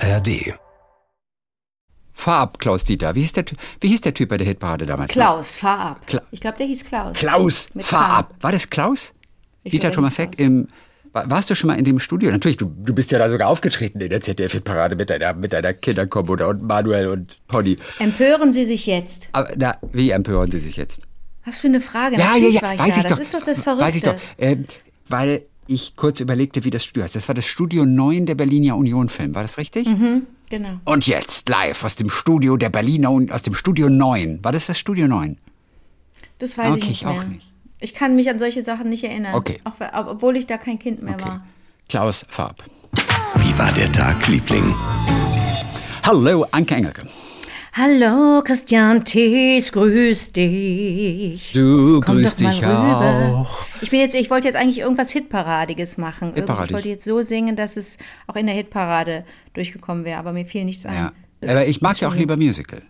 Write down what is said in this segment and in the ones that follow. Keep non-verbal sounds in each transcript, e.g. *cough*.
ARD. Fahr ab, Klaus Dieter. Wie hieß der, wie hieß der Typ bei der Hitparade damals? Klaus, fahr ab. Kla- ich glaube, der hieß Klaus. Klaus, Mit fahr ab. War das Klaus? Ich Dieter Thomas Heck im. War- Warst du schon mal in dem Studio? Natürlich, du, du bist ja da sogar aufgetreten in der ZDF-Parade mit deiner, mit deiner Kinderkombo da und Manuel und Pony. Empören Sie sich jetzt. Aber na, wie empören Sie sich jetzt? Was für eine Frage. Ja, ja, Natürlich ja, war ich weiß da. ich das doch. ist doch das Verrückte. Weiß ich doch. Äh, weil ich kurz überlegte, wie das Studio heißt. Das war das Studio 9 der Berliner Union Film. War das richtig? Genau. Und jetzt live aus dem Studio der Berliner und aus dem Studio 9. War das das Studio 9? Das weiß Okay, ich nicht ich auch nicht. Ich kann mich an solche Sachen nicht erinnern. Okay. Auch, obwohl ich da kein Kind mehr Okay. war. Klaus Farb. Wie war der Tag, Liebling? Hallo, Anke Engelke. Hallo, Christian Thies, grüß dich. Du Komm grüß doch mal dich rüber. auch. Ich bin jetzt, ich wollte jetzt eigentlich irgendwas Hitparadiges machen. Hitparadig. Ich wollte jetzt so singen, dass es auch in der Hitparade durchgekommen wäre, aber mir fiel nichts ein. Ja. Aber ich mag ja auch lieber Musical.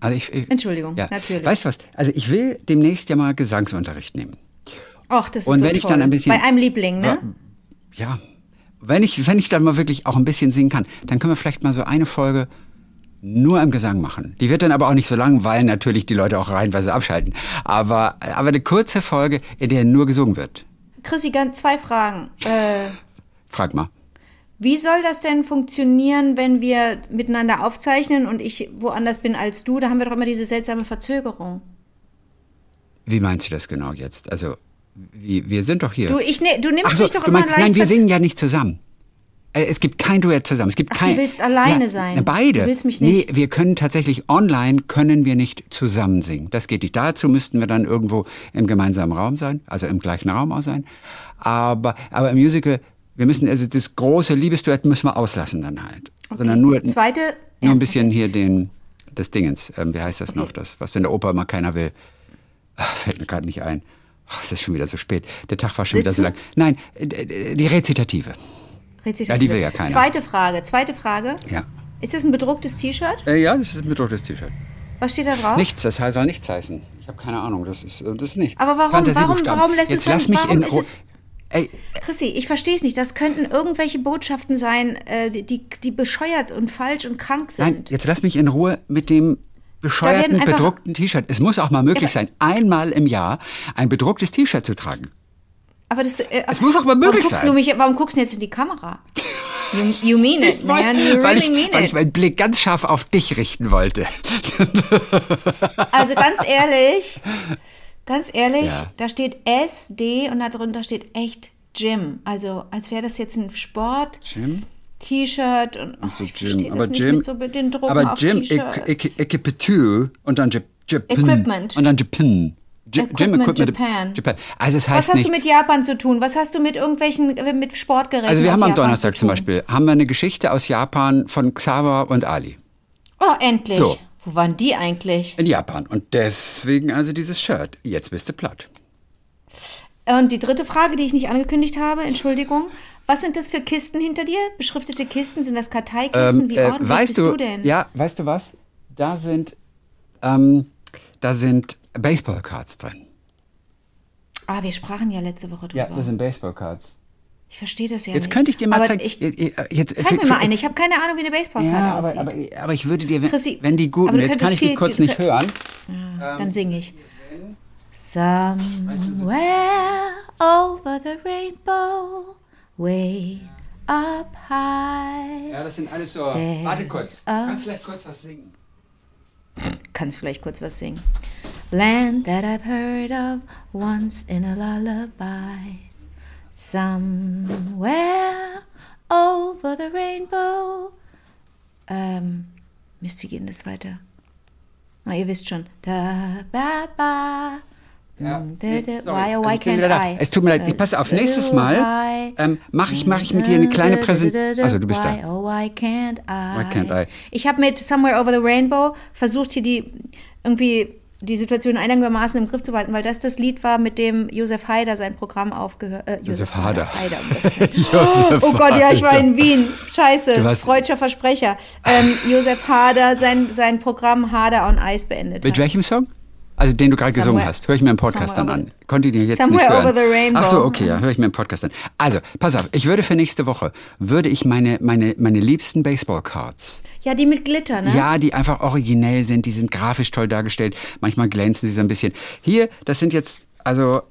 Also ich, ich, Entschuldigung, ja. natürlich. Weißt du was? Also ich will demnächst ja mal Gesangsunterricht nehmen. Ach, das ist Und so wenn ich toll. dann ein bisschen- Bei einem Liebling, ne? Ja. Wenn ich, wenn ich dann mal wirklich auch ein bisschen singen kann, dann können wir vielleicht mal so eine Folge nur im Gesang machen. Die wird dann aber auch nicht so lang, weil natürlich die Leute auch reihenweise abschalten. Aber, aber eine kurze Folge, in der nur gesungen wird. Chrissy, ganz zwei Fragen. Äh, Frag mal. wie soll das denn funktionieren, wenn wir miteinander aufzeichnen und ich woanders bin als du? Da haben wir doch immer diese seltsame Verzögerung. Wie meinst du das genau jetzt? Also, wie, wir sind doch hier. Du, ich, ne, du nimmst so, mich doch immer meinst, leicht nein, wir singen ja nicht zusammen. Äh, Es gibt kein Duett zusammen. Es gibt Ach, du kein, willst alleine sein. na, Beide. Du willst mich nicht. Nee, wir können tatsächlich online können wir nicht zusammen singen. Das geht nicht. Dazu müssten wir dann irgendwo im gemeinsamen Raum sein, also im gleichen Raum auch sein. Aber, aber im Musical, wir müssen, also das große Liebesduett müssen wir auslassen dann halt. Sondern nur, Zweite, nur ja, ein bisschen hier den, das Dingens, ähm, wie heißt das noch, das, was in der Oper immer keiner will. Ach, fällt mir gerade nicht ein. Ach, es ist schon wieder so spät. Der Tag war schon wieder so Sitzen? lang. Nein, äh, äh, die Rezitative. Ja, die will ja keiner. Zweite Frage, zweite Frage. Ja. Ist das ein bedrucktes T-Shirt? Äh, ja, das ist ein bedrucktes T-Shirt. Was steht da drauf? Nichts, das soll nichts heißen. Ich habe keine Ahnung, das ist, äh, das ist nichts. Aber warum- warum- warum lässt Jetzt es lass mich warum in Ruhe. Ey, Chrissy, ich verstehe es nicht. Das könnten irgendwelche Botschaften sein, äh, die- die, bescheuert und falsch und krank sind. nein, jetzt lass mich in Ruhe mit dem bescheuerten, bedruckten T-Shirt. Es muss auch mal möglich sein, einmal im Jahr ein bedrucktes T-Shirt zu tragen. Aber das, äh, Es muss auch mal möglich warum guckst sein. Du mich, warum guckst du jetzt in die Kamera? You, you mean it, *laughs* man. You weil, really ich, mean weil ich it. meinen Blick ganz scharf auf dich richten wollte. *laughs* Also ganz ehrlich, ganz ehrlich, Ja. da steht SD und da drunter steht echt Gym. Also als wäre das jetzt ein Sport. Jim? T-Shirt und ach, So ich Jim. verstehe Aber Jim, mit so mit den Drucken aber Ek- Equipateur und dann Jap- Japan. Equipment. Und dann Japan. J- Equipment Japan. Japan. Also es heißt Was hast nicht. du mit Japan zu tun? Was hast du mit irgendwelchen, äh, mit Sportgeräten also wir haben am Japan Donnerstag zu zum? Beispiel haben wir eine Geschichte aus Japan von Xaver und Ali Oh, endlich. So. Wo waren die eigentlich? in Japan und deswegen also dieses Shirt. Jetzt bist du platt. Und die dritte Frage, die ich nicht angekündigt habe, Entschuldigung. Was sind das für Kisten hinter dir? Beschriftete Kisten? Sind das Karteikisten? Wie äh, ordentlich weißt bist du, du denn? ja, weißt du was? Da sind ähm, da sind Baseballcards drin. Ah, wir sprachen ja letzte Woche drüber. sind Baseballcards. ich verstehe das ja Jetzt nicht. könnte ich dir mal zeigen. Ich, Jetzt- jetzt, zeig mir mal eine. Ich habe keine Ahnung, wie eine Baseballkarte Ja, aber, aussieht. aber, aber ich würde dir, wenn, Chrissy, wenn die guten, jetzt kann ich dich viel- kurz nicht hören. Dann singe ich. Somewhere over the rainbow, way up high. Ja, das sind alles so. Warte kurz. Kannst vielleicht kurz was singen? Kannst vielleicht kurz was singen? Land that I've heard of once in a lullaby. Somewhere over the rainbow. Ähm, Mist, wie geht denn das weiter? Ah, ihr wisst schon. Da, ba, ba. Ja, nee, sorry. why, oh, Also why ich bin can't wieder da. I? Es tut mir leid. Ich passe auf. Nächstes Mal ähm, mache ich, mach ich mit dir eine kleine Präsentation. Also du bist why, da. Oh, why can't I? Why can't I? Ich habe mit Somewhere Over the Rainbow versucht, hier die irgendwie die Situation einigermaßen im Griff zu behalten, weil das das Lied war, mit dem Josef Haider sein Programm aufgehört. Äh, Josef Hader. Haider. *laughs* Josef oh Gott, ja, ich war in Wien. Scheiße, freudscher Versprecher. Ähm, Josef Hader sein, sein Programm Hader on Ice beendet Mit hat. welchem Song? Also den du gerade gesungen hast, höre ich mir im Podcast dann an. Konnte ich den jetzt Somewhere nicht hören. over the rainbow. Ach so, okay, ja, höre ich mir im Podcast an. Also, pass auf, ich würde für nächste Woche, würde ich meine, meine, meine liebsten Baseball-Cards, Ja, die mit Glitter, ne? ja, die einfach originell sind, die sind grafisch toll dargestellt, manchmal glänzen sie so ein bisschen. Hier, das sind jetzt, also,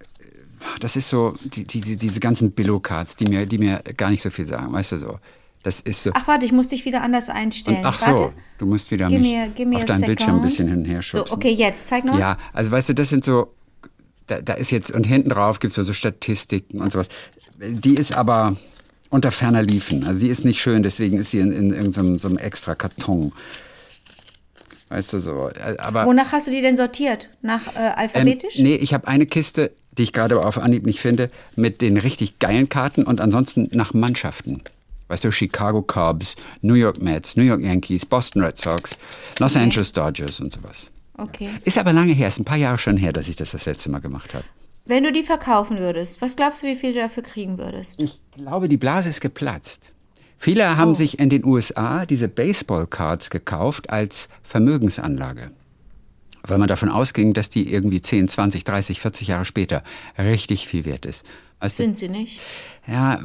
das ist so, die, die, die, diese ganzen Billo-Cards, die mir, die mir gar nicht so viel sagen, weißt du so. Das ist so. Ach, warte, ich muss dich wieder anders einstellen. Und ach warte. so, du musst wieder Gib mich mir- gib mir auf deinem Bildschirm ein bisschen hin und her So, schubsen. okay, jetzt, zeig mal. Ja, also weißt du, das sind so, da, da ist jetzt, und hinten drauf gibt es so Statistiken und sowas. Die ist aber unter ferner Liefen. Also die ist nicht schön, deswegen ist sie in, in irgendeinem so einem extra Karton. Weißt du so. äh, Aber Wonach hast du die denn sortiert? Nach äh, ähm, alphabetisch? nee, ich habe eine Kiste, die ich gerade auf Anhieb nicht finde, mit den richtig geilen Karten und ansonsten nach Mannschaften. Weißt du, Chicago Cubs, New York Mets, New York Yankees, Boston Red Sox, Los Angeles Dodgers und sowas. Okay. Ist aber lange her, ist ein paar Jahre schon her, dass ich das das letzte Mal gemacht habe. Wenn du die verkaufen würdest, was glaubst du, wie viel du dafür kriegen würdest? Ich glaube, die Blase ist geplatzt. Viele haben sich in den USA diese Baseball-Cards gekauft als Vermögensanlage. Weil man davon ausging, dass die irgendwie 10, 20, 30, 40 Jahre später richtig viel wert ist. Du, Sind sie nicht? Ja,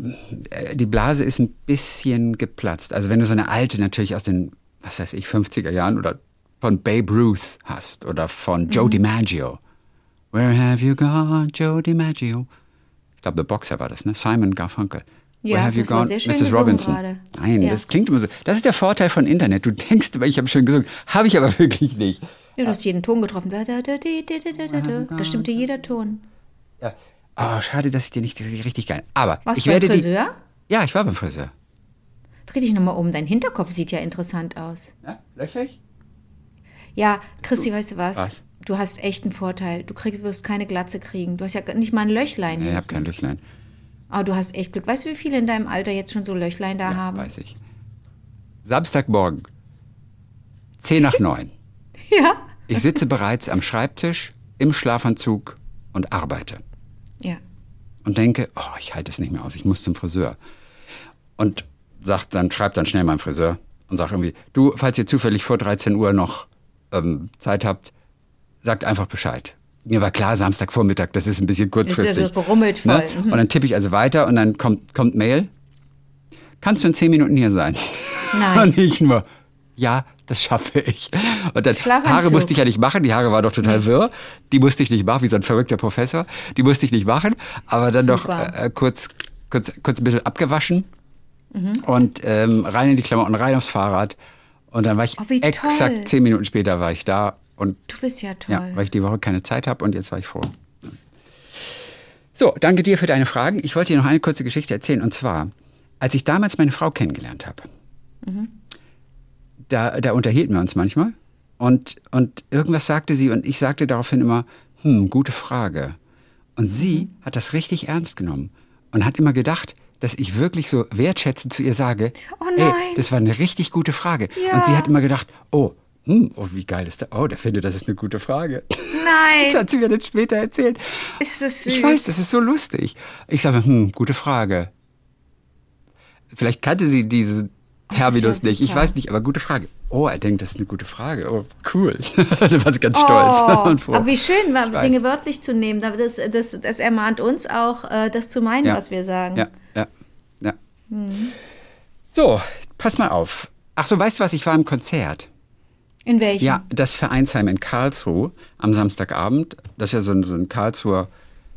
äh, die Blase ist ein bisschen geplatzt. Also wenn du so eine alte natürlich aus den, was weiß ich, 50er Jahren oder von Babe Ruth hast oder von Joe DiMaggio. Where have you gone, Joe DiMaggio? Ich glaube, der Boxer war das, ne? Simon Garfunkel. Ja, Where have you gone, Mrs. Robinson? gerade. Nein, Ja. das klingt immer so. Das ist der Vorteil von Internet. Du denkst ich habe schön gesungen. Habe ich aber *laughs* wirklich nicht. Ja, du hast jeden Ton getroffen. Da stimmte jeder Ton. Ja. Oh, schade, dass ich dir nicht richtig geil. Aber Warst ich du beim werde Friseur? die. Ja, ich war beim Friseur. Dreh dich nochmal um. Dein Hinterkopf sieht ja interessant aus. Ja, löchrig? Ja, Christi, weißt du was? Was? Du hast echt einen Vorteil. Du kriegst, wirst keine Glatze kriegen. Du hast ja nicht mal ein Löchlein. Nee, ich habe kein Löchlein. Aber du hast echt Glück. Weißt du, wie viele in deinem Alter jetzt schon so Löchlein da haben? Weiß ich. Samstagmorgen, 10 nach 9. *laughs* Ja. Ich sitze bereits am Schreibtisch im Schlafanzug und arbeite. Ja. Und denke, oh, ich halte es nicht mehr aus, ich muss zum Friseur. Und sag dann, schreibt dann schnell meinem Friseur und sag irgendwie, du, falls ihr zufällig vor 13 Uhr noch ähm, Zeit habt, sagt einfach Bescheid. Mir war klar, Samstagvormittag, das ist ein bisschen kurzfristig. so gerummelt voll. Ne? Und dann tippe ich also weiter und dann kommt, kommt Mail. Kannst du in 10 Minuten hier sein? Nein. *laughs* Und ich nur, ja, das schaffe ich. Und dann Schlafanzug. Haare musste ich ja nicht machen, die Haare war doch total wirr. Die musste ich nicht machen, wie so ein verrückter Professor. Die musste ich nicht machen, aber dann noch Super. äh, kurz, kurz, kurz ein bisschen abgewaschen Mhm. und ähm, rein in die Klamotten, rein aufs Fahrrad. Und dann war ich Oh, exakt toll. zehn Minuten später war ich da und Du bist ja toll. ja, weil ich die Woche keine Zeit habe und jetzt war ich froh. So, danke dir für deine Fragen. Ich wollte dir noch eine kurze Geschichte erzählen. Und zwar, als ich damals meine Frau kennengelernt habe, da, da unterhielten wir uns manchmal. Und, und irgendwas sagte sie und ich sagte daraufhin immer, hm, gute Frage. Und sie hat das richtig ernst genommen und hat immer gedacht, dass ich wirklich so wertschätzend zu ihr sage, Oh nein. das war eine richtig gute Frage. Ja. Und sie hat immer gedacht, oh, hm, oh, wie geil ist das? Oh, der findet, das ist eine gute Frage. *laughs* Das Nein. hat sie mir dann später erzählt. Ist das süß. Ich weiß, das ist so lustig. Ich sage, hm, gute Frage. Vielleicht kannte sie diesen Terminus ja nicht. Ich super. weiß nicht, aber gute Frage. Oh, er denkt, das ist eine gute Frage. Oh, cool. *laughs* da war sie ganz stolz *laughs* Oh, froh. aber wie schön. Dinge wörtlich zu nehmen. Das, das, das ermahnt uns auch, äh, das zu meinen, Ja. was wir sagen. Ja, ja, ja. So, pass mal auf. Ach so, weißt du was? Ich war im Konzert. In welchem? Ja, das Vereinsheim in Karlsruhe am Samstagabend. Das ist ja so ein, so ein Karlsruher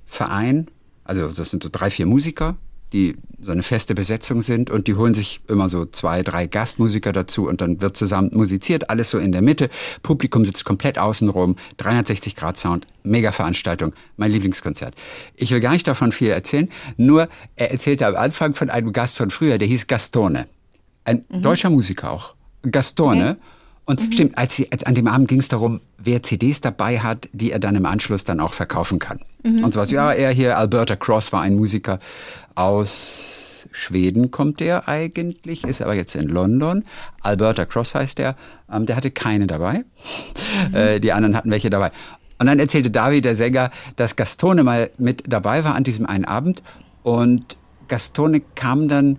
Verein. Also das sind so drei, vier Musiker, die so eine feste Besetzung sind und die holen sich immer so zwei, drei Gastmusiker dazu und dann wird zusammen musiziert, alles so in der Mitte. Publikum sitzt komplett außenrum, 360 Grad Sound, mega Veranstaltung, mein Lieblingskonzert. Ich will gar nicht davon viel erzählen, nur er erzählte am Anfang von einem Gast von früher, der hieß Gastone. Ein deutscher Musiker auch. Gastone. Und stimmt, als, sie, als an dem Abend ging es darum, wer CDs dabei hat, die er dann im Anschluss dann auch verkaufen kann. Und sowas. Ja, er hier, Alberta Cross war ein Musiker aus Schweden, kommt der eigentlich, ist aber jetzt in London. Alberta Cross heißt der. Ähm, der hatte keine dabei. Äh, die anderen hatten welche dabei. Und dann erzählte David, der Sänger, dass Gastone mal mit dabei war an diesem einen Abend. Und Gastone kam dann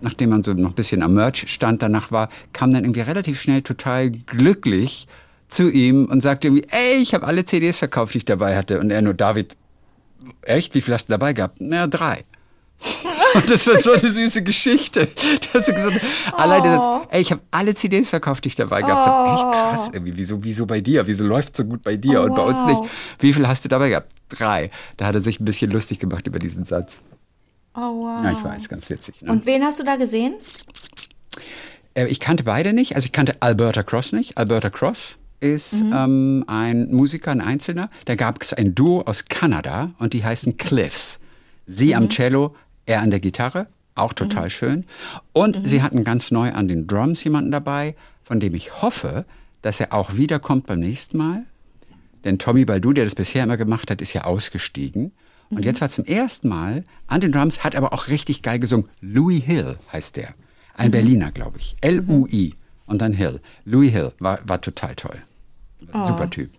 nachdem man so noch ein bisschen am Merch stand danach war, kam dann irgendwie relativ schnell total glücklich zu ihm und sagte irgendwie, ey, ich habe alle CDs verkauft, die ich dabei hatte. Und er nur, David, echt, wie viel hast du dabei gehabt? Na, drei. *laughs* Und das war so eine süße Geschichte. Dass er gesagt hat, alleine, Oh. ey, ich habe alle CDs verkauft, die ich dabei gehabt habe. Echt Oh. krass, irgendwie. Wieso, wieso bei dir? Wieso läuft so gut bei dir Oh, und bei uns wow. nicht? Wie viel hast du dabei gehabt? Drei. Da hat er sich ein bisschen lustig gemacht über diesen Satz. Oh, wow. Ja, ich weiß, ganz witzig. Ne? Und wen hast du da gesehen? Äh, Ich kannte beide nicht. Also ich kannte Alberta Cross nicht. Alberta Cross ist ähm, ein Musiker, ein Einzelner. Da gab es ein Duo aus Kanada und die heißen Cliffs. Sie am Cello, er an der Gitarre, auch total schön. Und sie hatten ganz neu an den Drums jemanden dabei, von dem ich hoffe, dass er auch wiederkommt beim nächsten Mal. Denn Tommy Baldu, der das bisher immer gemacht hat, ist ja ausgestiegen. Und jetzt war zum ersten Mal an den Drums, hat aber auch richtig geil gesungen. Louis Hill heißt der. Ein Berliner, glaube ich. L-U-I und dann Hill. Louis Hill war, war total toll. Super Typ.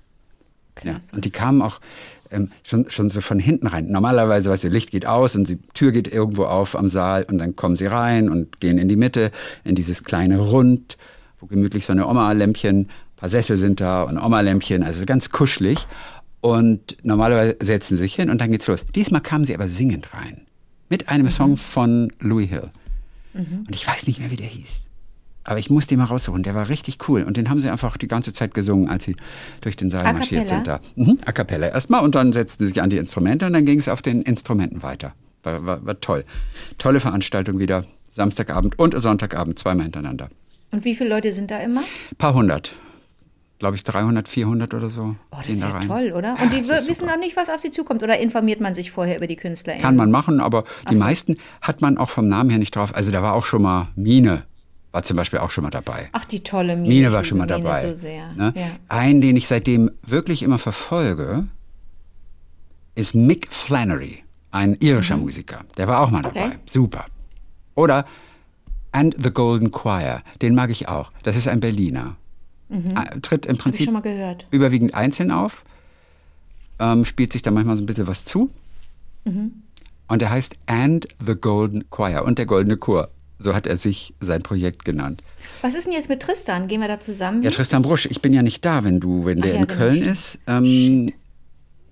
Ja. Und die kamen auch ähm, schon, schon so von hinten rein. Normalerweise, weißt du, Licht geht aus und die Tür geht irgendwo auf am Saal und dann kommen sie rein und gehen in die Mitte, in dieses kleine Rund, wo gemütlich so eine Oma-Lämpchen, ein paar Sessel sind da und Oma-Lämpchen, also ganz kuschelig. Und normalerweise setzen sie sich hin und dann geht's los. Diesmal kamen sie aber singend rein. Mit einem Song von Louis Hill. Und ich weiß nicht mehr, wie der hieß. Aber ich muss den mal raussuchen. Der war richtig cool. Und den haben sie einfach die ganze Zeit gesungen, als sie durch den Saal marschiert sind da. Mhm, a cappella erstmal. Und dann setzten sie sich an die Instrumente und dann ging es auf den Instrumenten weiter. War, war, war toll. Tolle Veranstaltung wieder. Samstagabend und Sonntagabend zweimal hintereinander. Und wie viele Leute sind da immer? Paar hundert. Glaube ich 300, 400 oder so. Oh, das ist da ja rein. toll, oder? Und die wissen noch nicht, was auf sie zukommt. Oder informiert man sich vorher über die Künstler? Kann man machen, aber die meisten hat man auch vom Namen her nicht drauf. Also da war auch schon mal Mine, war zum Beispiel auch schon mal dabei. Ach, die tolle Mine. Mine war schon mal Mine dabei. So sehr. Ne? Ja. Einen, den ich seitdem wirklich immer verfolge, ist Mick Flannery, ein irischer Musiker. Der war auch mal dabei. Mhm. Okay. Super. Oder And the Golden Choir, den mag ich auch. Das ist ein Berliner. Äh, Tritt im Mhm. Prinzip überwiegend einzeln auf, ähm, spielt sich da manchmal so ein bisschen was zu. Mhm. Und er heißt And the Golden Choir und der Goldene Chor. So hat er sich sein Projekt genannt. Was ist denn jetzt mit Tristan? Gehen wir da zusammen? Ja, Tristan Brusch, ich bin ja nicht da, wenn du, wenn der ja, in Köln ist. Ähm,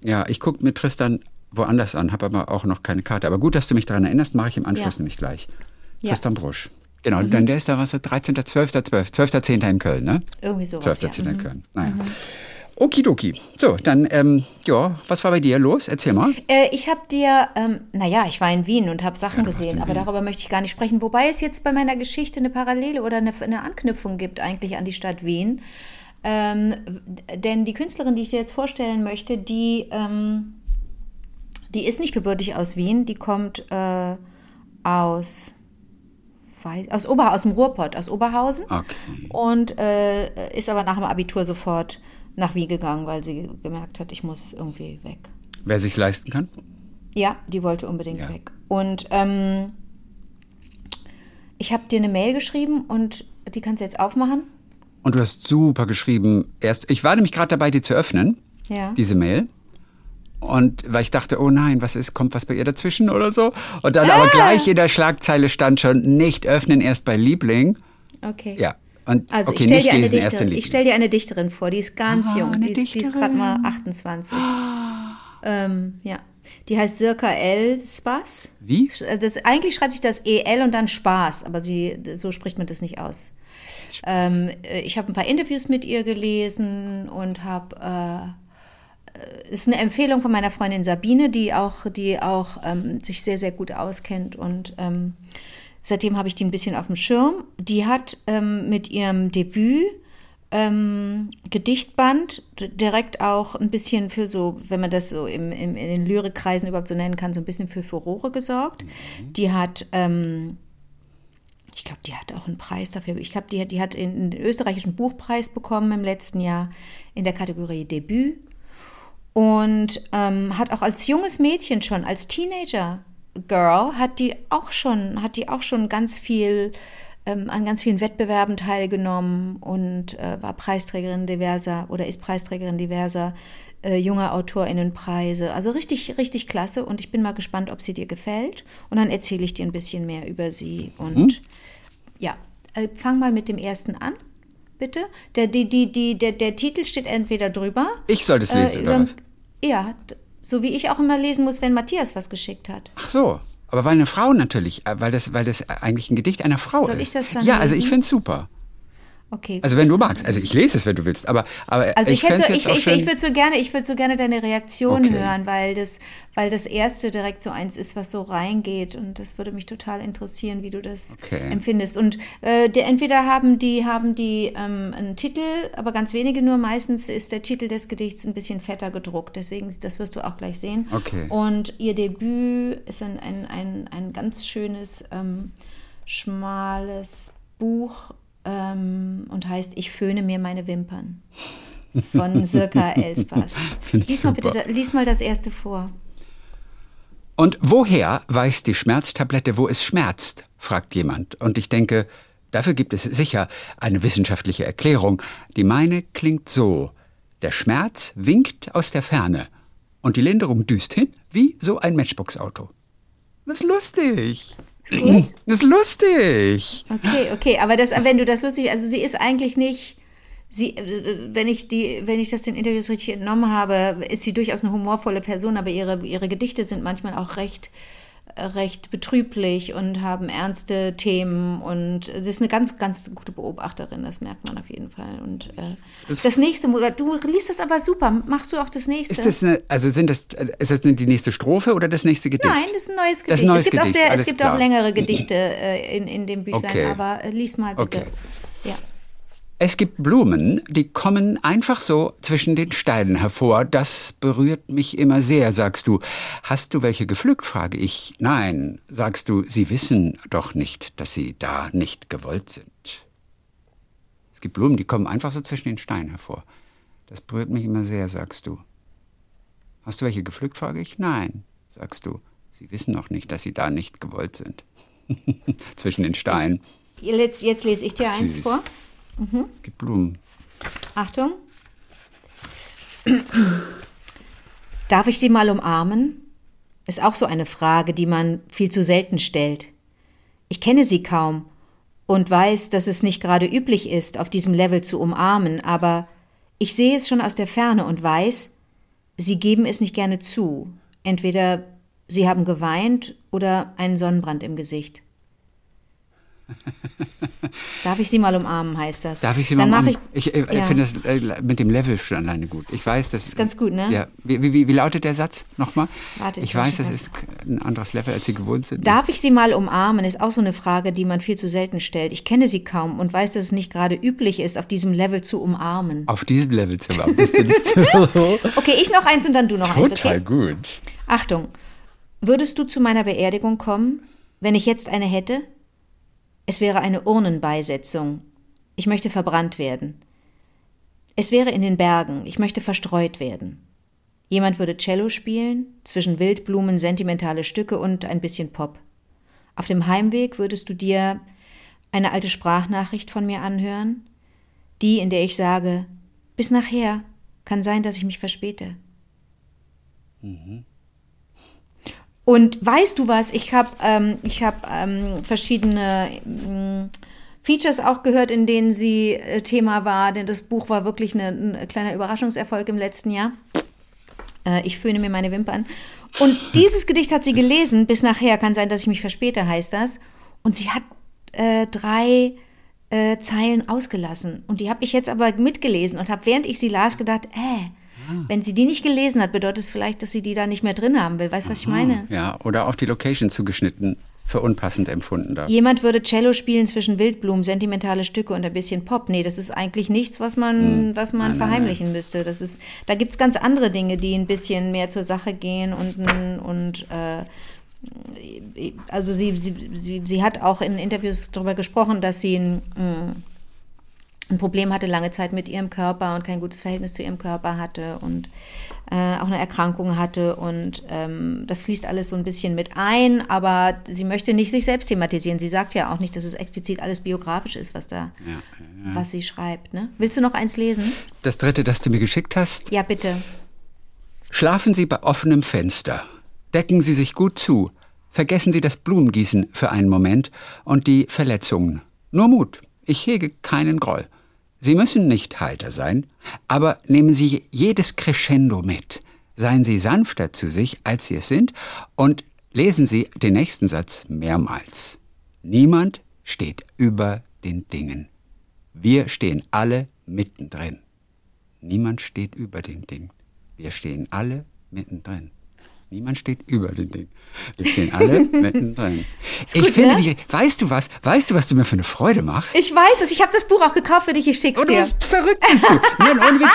ja, ich gucke mit Tristan woanders an, habe aber auch noch keine Karte. Aber gut, dass du mich daran erinnerst, mache ich im Anschluss Ja. nämlich gleich. Ja. Mhm. Tristan Brusch. Genau, dann der ist da, was, 13., 12., 12., 12., in Köln, ne? Irgendwie sowas. 12. ja. 10. in Mhm. Köln. Naja. Okidoki. So, dann, ähm, ja, was war bei dir los? Erzähl mal. Äh, ich habe dir, ähm, naja, ich war in Wien und habe Sachen warst gesehen, aber Wien. darüber möchte ich gar nicht sprechen. Wobei es jetzt bei meiner Geschichte eine Parallele oder eine, eine Anknüpfung gibt eigentlich an die Stadt Wien. Ähm, denn die Künstlerin, die ich dir jetzt vorstellen möchte, die, ähm, die ist nicht gebürtig aus Wien, die kommt äh, aus, weiß, aus, Ober, aus dem Ruhrpott, aus Oberhausen. Okay. Und äh, ist aber nach dem Abitur sofort nach Wien gegangen, weil sie gemerkt hat, ich muss irgendwie weg. Wer sich's leisten kann? Ja, die wollte unbedingt Ja. weg. Und ähm, ich habe dir eine Mail geschrieben und die kannst du jetzt aufmachen. Und du hast super geschrieben. Erst, ich war nämlich gerade dabei, die zu öffnen, Ja. diese Mail. Und weil ich dachte, oh nein, was ist, kommt was bei ihr dazwischen oder so. Und dann aber gleich in der Schlagzeile stand schon, nicht öffnen, erst bei Liebling. Okay. Ja. Und Also okay, ich stelle dir, stell dir eine Dichterin vor, die ist ganz Ah, jung. Die ist, die ist gerade mal 28. Ähm, ja. Die heißt Sirka El Spas. Wie? Das, eigentlich schreibt sich das EL und dann Spaß, aber sie, so spricht man das nicht aus. Ähm, äh, ich habe ein paar Interviews mit ihr gelesen und habe äh, äh, ist eine Empfehlung von meiner Freundin Sabine, die auch, die auch ähm, sich sehr, sehr gut auskennt und ähm, seitdem habe ich die ein bisschen auf dem Schirm. Die hat ähm, mit ihrem Debüt ähm, Gedichtband direkt auch ein bisschen für so, wenn man das so im, im, in den Lyrikkreisen überhaupt so nennen kann, so ein bisschen für Furore gesorgt. Die hat, ähm, ich glaube, die hat auch einen Preis dafür. Ich glaube, die, hat- die hat den österreichischen Buchpreis bekommen im letzten Jahr in der Kategorie Debüt und ähm, hat auch als junges Mädchen schon, als Teenager Girl, hat die auch schon, hat die auch schon ganz viel ähm, an ganz vielen Wettbewerben teilgenommen und äh, war Preisträgerin diverser oder ist Preisträgerin diverser äh, junger AutorInnenpreise. Also richtig, richtig klasse und ich bin mal gespannt, ob sie dir gefällt. Und dann erzähle ich dir ein bisschen mehr über sie. Und ja, äh, fang mal mit dem ersten an. bitte? Der, die, die, die, der, der Titel steht entweder drüber. Ich soll das lesen, äh, oder über- was? Ja, so wie ich auch immer lesen muss, wenn Matthias was geschickt hat. Ach so. Aber weil eine Frau natürlich, äh, weil das, weil das eigentlich ein Gedicht einer Frau Soll ist. ich das dann Ja, also lesen? ich finde es super. Okay. Also wenn du magst. Also ich lese es, wenn du willst. Aber, aber Also ich, hätte so, jetzt ich, auch ich, ich würde so gerne, ich würde so gerne deine Reaktion Okay. hören, weil das, weil das erste direkt so eins ist, was so reingeht und das würde mich total interessieren, wie du das Okay. empfindest. Und äh, der, entweder haben die haben die ähm, einen Titel, aber ganz wenige nur. Meistens ist der Titel des Gedichts ein bisschen fetter gedruckt, deswegen das wirst du auch gleich sehen. Okay. Und ihr Debüt ist ein ein, ein, ein ganz schönes ähm, schmales Buch ähm, und heißt Ich föhne mir meine Wimpern von *laughs* Sirka Elspas. Lies, mal bitte, lies mal das erste vor. Und woher weiß die Schmerztablette, wo es schmerzt? fragt jemand. Und ich denke, dafür gibt es sicher eine wissenschaftliche Erklärung. Die meine klingt so. Der Schmerz winkt aus der Ferne und die Linderung düst hin wie so ein Matchbox-Auto. Das ist lustig. Das ist lustig. Okay, okay, aber das, wenn du das lustig, also sie ist eigentlich nicht, sie, wenn ich die, wenn ich das den Interviews richtig entnommen habe, ist sie durchaus eine humorvolle Person, aber ihre, ihre Gedichte sind manchmal auch recht, recht betrüblich und haben ernste Themen und sie ist eine ganz, ganz gute Beobachterin, das merkt man auf jeden Fall. Und äh, das, nächste, du liest das aber super, machst du auch das nächste? Ist das eine, also sind das, ist das die nächste Strophe oder das nächste Gedicht? Nein, das ist ein neues Gedicht. Neues es gibt, Gedicht, auch, sehr, es gibt auch längere Gedichte äh, in, in dem Büchlein, Okay. aber äh, lies mal bitte. Okay. Ja. Es gibt Blumen, die kommen einfach so zwischen den Steinen hervor. Das berührt mich immer sehr, sagst du. Hast du welche gepflückt, frage ich. Nein, sagst du, sie wissen doch nicht, dass sie da nicht gewollt sind. Es gibt Blumen, die kommen einfach so zwischen den Steinen hervor. Das berührt mich immer sehr, sagst du. Hast du welche gepflückt, frage ich. Nein, sagst du. Sie wissen noch nicht, dass sie da nicht gewollt sind. *laughs* zwischen den Steinen. Jetzt, jetzt lese ich dir eins Süß. Vor. Es gibt Blumen. Achtung. Darf ich Sie mal umarmen? Ist auch so eine Frage, die man viel zu selten stellt. Ich kenne Sie kaum und weiß, dass es nicht gerade üblich ist, auf diesem Level zu umarmen, aber ich sehe es schon aus der Ferne und weiß, Sie geben es nicht gerne zu. Entweder Sie haben geweint oder einen Sonnenbrand im Gesicht. *laughs* Darf ich Sie mal umarmen, heißt das. Darf ich Sie mal Dann mach machen? ich, Ich, äh, ja. finde das äh, mit dem Level schon alleine gut. Ich weiß, das Ist ganz gut, ne? Ja. Wie, wie, wie lautet der Satz nochmal? Warte, ich ich weiß, das ist ein anderes Level, als Sie gewohnt sind. Darf ich Sie mal umarmen, ist auch so eine Frage, die man viel zu selten stellt. Ich kenne Sie kaum und weiß, dass es nicht gerade üblich ist, auf diesem Level zu umarmen. Auf diesem Level zu ich *laughs* Okay, ich noch eins und dann du noch eins. total Okay? gut. Achtung, würdest du zu meiner Beerdigung kommen, wenn ich jetzt eine hätte? Es wäre eine Urnenbeisetzung. Ich möchte verbrannt werden. Es wäre in den Bergen. Ich möchte verstreut werden. Jemand würde Cello spielen, zwischen Wildblumen sentimentale Stücke und ein bisschen Pop. Auf dem Heimweg würdest du dir eine alte Sprachnachricht von mir anhören, die, in der ich sage, bis nachher, kann sein, dass ich mich verspäte. Und weißt du was? Ich habe ähm, ich hab, ähm, verschiedene ähm, Features auch gehört, in denen sie äh, Thema war, denn das Buch war wirklich eine, ein kleiner Überraschungserfolg im letzten Jahr. Äh, ich föhne mir meine Wimpern. Und *laughs* dieses Gedicht hat sie gelesen, bis nachher kann sein, dass ich mich verspäte, heißt das. Und sie hat äh, drei äh, Zeilen ausgelassen. Und die habe ich jetzt aber mitgelesen und habe, während ich sie las, gedacht, äh, wenn sie die nicht gelesen hat, bedeutet es vielleicht, dass sie die da nicht mehr drin haben will. Weißt du, was ich meine? Ja, oder auf die Location zugeschnitten, für unpassend empfunden da. Jemand würde Cello spielen zwischen Wildblumen, sentimentale Stücke und ein bisschen Pop. Nee, das ist eigentlich nichts, was man, was man verheimlichen müsste. Das ist, da gibt es ganz andere Dinge, die ein bisschen mehr zur Sache gehen und, und äh, also sie, sie, sie, sie hat auch in Interviews darüber gesprochen, dass sie ein, ein Problem hatte lange Zeit mit ihrem Körper und kein gutes Verhältnis zu ihrem Körper hatte und äh, auch eine Erkrankung hatte und ähm, das fließt alles so ein bisschen mit ein, aber sie möchte nicht sich selbst thematisieren. Sie sagt ja auch nicht, dass es explizit alles biografisch ist, was da, was sie schreibt. Ne? Willst du noch eins lesen? Das dritte, das du mir geschickt hast. Ja, bitte. Schlafen Sie bei offenem Fenster. Decken Sie sich gut zu. Vergessen Sie das Blumengießen für einen Moment und die Verletzungen. Nur Mut. Ich hege keinen Groll. Sie müssen nicht heiter sein, aber nehmen Sie jedes Crescendo mit. Seien Sie sanfter zu sich, als Sie es sind, und lesen Sie den nächsten Satz mehrmals. Niemand steht über den Dingen. Wir stehen alle mittendrin. Niemand steht über den Dingen. Wir stehen alle mittendrin. Niemand steht über den Dingen. Wir stehen alle *laughs* mittendrin. Ich gut, finde, ne? die, weißt du was? Weißt du, was du mir für eine Freude machst? Ich weiß es, ich habe das Buch auch gekauft für dich, ich schick's Und dir. was verrückt bist du. *laughs* Nein, ohne Witz.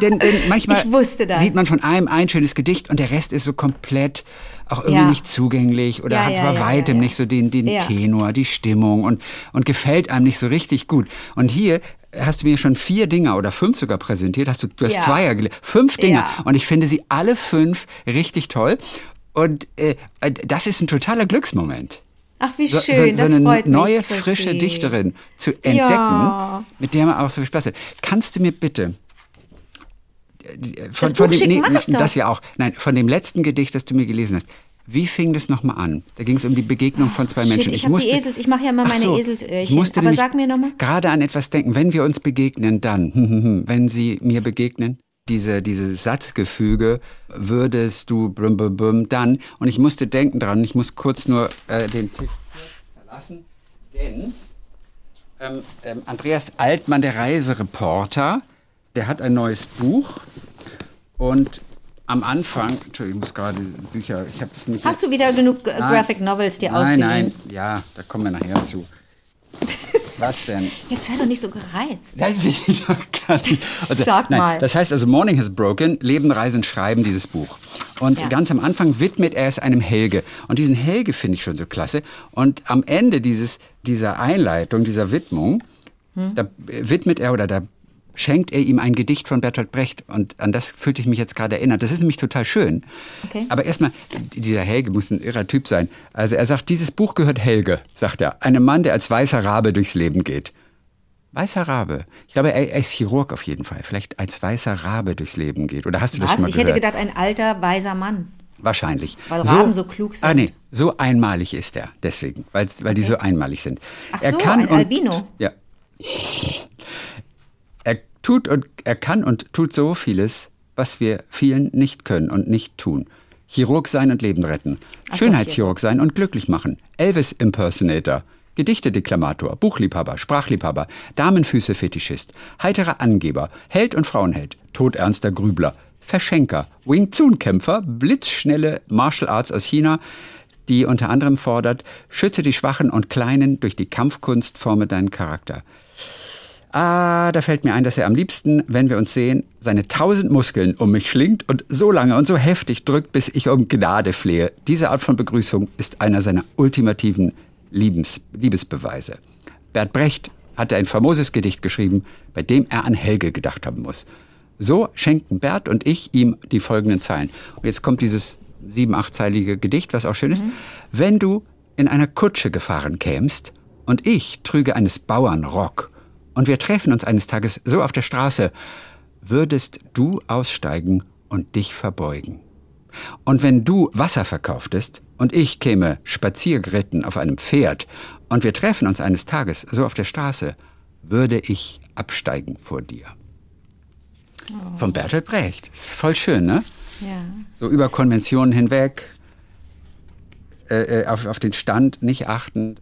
Denn, denn manchmal Ich wusste das. sieht man von einem ein schönes Gedicht und der Rest ist so komplett auch irgendwie Ja. nicht zugänglich oder Ja, hat ja, bei weitem nicht so den, den. Tenor, die Stimmung und, und gefällt einem nicht so richtig gut. Und hier hast du mir schon vier Dinger oder fünf sogar präsentiert. Hast du, du hast Ja. Zweier gelesen. Fünf Dinger. Ja. Und ich finde sie alle fünf richtig toll. Und äh, das ist ein totaler Glücksmoment Ach, wie so, schön, so, das so eine freut mich. neue, Chrissy. frische Dichterin zu entdecken, Ja. mit der man auch so viel Spaß hat. Kannst du mir bitte äh, äh, von, Das von dem, doch. das ja auch. Nein, von dem letzten Gedicht, das du mir gelesen hast. Wie fing das nochmal an? Da ging es um die Begegnung von zwei shit, Menschen. ich die Esels- ich mache ja immer Ach meine so, Eselsöhrchen. Ich musste Aber sag mir noch mal. Gerade an etwas denken. Wenn wir uns begegnen, dann, hm, hm, hm, wenn sie mir begegnen, diese, diese Satzgefüge, würdest du bum, bum, bum, dann. Und ich musste denken dran, ich muss kurz nur äh, den Tisch verlassen, denn ähm, ähm, Andreas Altmann, der Reisereporter, der hat ein neues Buch und am Anfang, Entschuldigung, ich muss gerade Bücher, ich habe das nicht. Hast du wieder genug äh, Nein. Graphic Novels dir Nein, ausgeliehen? nein, ja, da kommen wir nachher zu. *laughs* Was denn? Jetzt sei doch nicht so gereizt. Nein. Also, Sag nein, mal. Das heißt also Morning has broken, Leben, Reisen, Schreiben, dieses Buch. Und Ja. ganz am Anfang widmet er es einem Helge. Und diesen Helge finde ich schon so klasse. Und am Ende dieses, dieser Einleitung, dieser Widmung, Hm? da widmet er oder da schenkt er ihm ein Gedicht von Bertolt Brecht. Und an das fühlte ich mich jetzt gerade erinnert. Das ist nämlich total schön. Okay. Aber erstmal, dieser Helge muss ein irrer Typ sein. Also er sagt, dieses Buch gehört Helge, sagt er. Einem Mann, der als weißer Rabe durchs Leben geht. Weißer Rabe. Ich glaube, er, ist Chirurg auf jeden Fall. Vielleicht als weißer Rabe durchs Leben geht. Oder hast du das Was? schon mal Ich gehört? hätte gedacht, ein alter, weiser Mann. Wahrscheinlich. Weil Raben so klug sind. Ah, nee, so einmalig ist er. Deswegen, weil die so einmalig sind. Ach er so, kann ein und, Albino. Ja. Tut und er kann und tut so vieles, was wir vielen nicht können und nicht tun. Chirurg sein und Leben retten. Ach, Schönheitschirurg sein und glücklich machen. Elvis Impersonator. Gedichte-Deklamator, Buchliebhaber, Sprachliebhaber, Damenfüße-Fetischist, heiterer Angeber, Held und Frauenheld, todernster Grübler, Verschenker, Wing Chun-Kämpfer, blitzschnelle Martial Arts aus China, die unter anderem fordert, schütze die Schwachen und Kleinen durch die Kampfkunst, forme deinen Charakter. Ah, da fällt mir ein, dass er am liebsten, wenn wir uns sehen, seine tausend Muskeln um mich schlingt und so lange und so heftig drückt, bis ich um Gnade flehe. Diese Art von Begrüßung ist einer seiner ultimativen Liebens Liebesbeweise. Bert Brecht hatte ein famoses Gedicht geschrieben, bei dem er an Helge gedacht haben muss. So schenken Bert und ich ihm die folgenden Zeilen. Und jetzt kommt dieses sieben-, achtzeilige Gedicht, was auch schön ist. Wenn du in einer Kutsche gefahren kämst und ich trüge eines Bauern Rock und wir treffen uns eines Tages so auf der Straße, würdest du aussteigen und dich verbeugen. Und wenn du Wasser verkauftest und ich käme spaziergeritten auf einem Pferd und wir treffen uns eines Tages so auf der Straße, würde ich absteigen vor dir. Von Bertolt Brecht. Ist voll schön, ne? Ja. So über Konventionen hinweg, äh, äh, auf, auf den Stand nicht achten,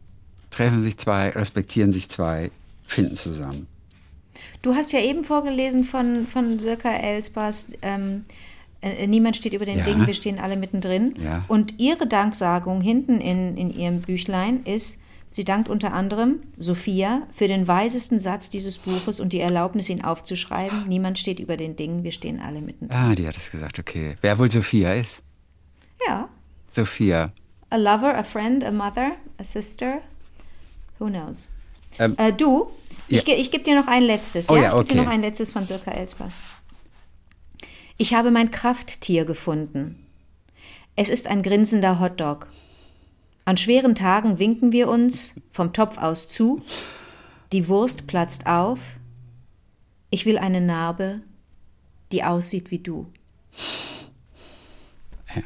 treffen sich zwei, respektieren sich zwei, finden zusammen. Du hast ja eben vorgelesen von, von Sirka Elsbas, ähm, äh, niemand steht über den Ja. Dingen, wir stehen alle mittendrin. Ja. Und ihre Danksagung hinten in, in ihrem Büchlein ist, sie dankt unter anderem Sophia für den weisesten Satz dieses Buches und die Erlaubnis, ihn aufzuschreiben. Niemand steht über den Dingen, wir stehen alle mittendrin. Ah, die hat es gesagt, okay. Wer wohl Sophia ist? Ja. Sophia. A lover, a friend, a mother, a sister. Who knows? Ähm, äh, du, ich, ja. ich gebe dir noch ein letztes. Oh ja, ja, ich gebe dir okay. noch ein letztes von Sirka Elsbas. Ich habe mein Krafttier gefunden. Es ist ein grinsender Hotdog. An schweren Tagen winken wir uns vom Topf aus zu. Die Wurst platzt auf. Ich will eine Narbe, die aussieht wie du.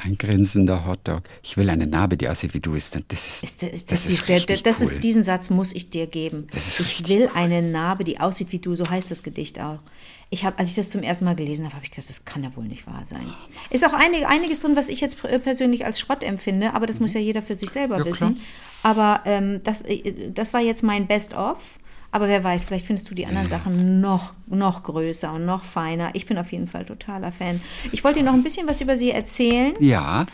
Ein grinsender Hotdog. Ich will eine Narbe, die aussieht wie du. Ist, das ist, Ist, ist, das das, ist der- richtig das cool. ist, diesen Satz muss ich dir geben. Ich will eine Narbe, die aussieht wie du, so heißt das Gedicht auch. Ich habe, als ich das zum ersten Mal gelesen habe, habe ich gedacht, das kann ja wohl nicht wahr sein. Ist auch einig, einiges drin, was ich jetzt pr- persönlich als Schrott empfinde, aber das muss ja jeder für sich selber Ja, wissen. Aber ähm, das, äh, das war jetzt mein Best-of. Aber wer weiß, vielleicht findest du die anderen Sachen noch, noch größer und noch feiner. Ich bin auf jeden Fall totaler Fan. Ich wollte dir noch ein bisschen was über sie erzählen ja,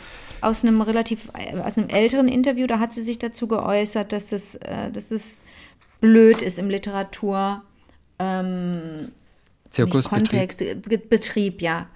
aus einem relativ, äh, aus einem älteren Interview, da hat sie sich dazu geäußert, dass es, äh, dass es blöd ist im Literatur, ähm, Zirkusbetrieb. Kontext, Be- Betrieb, ja,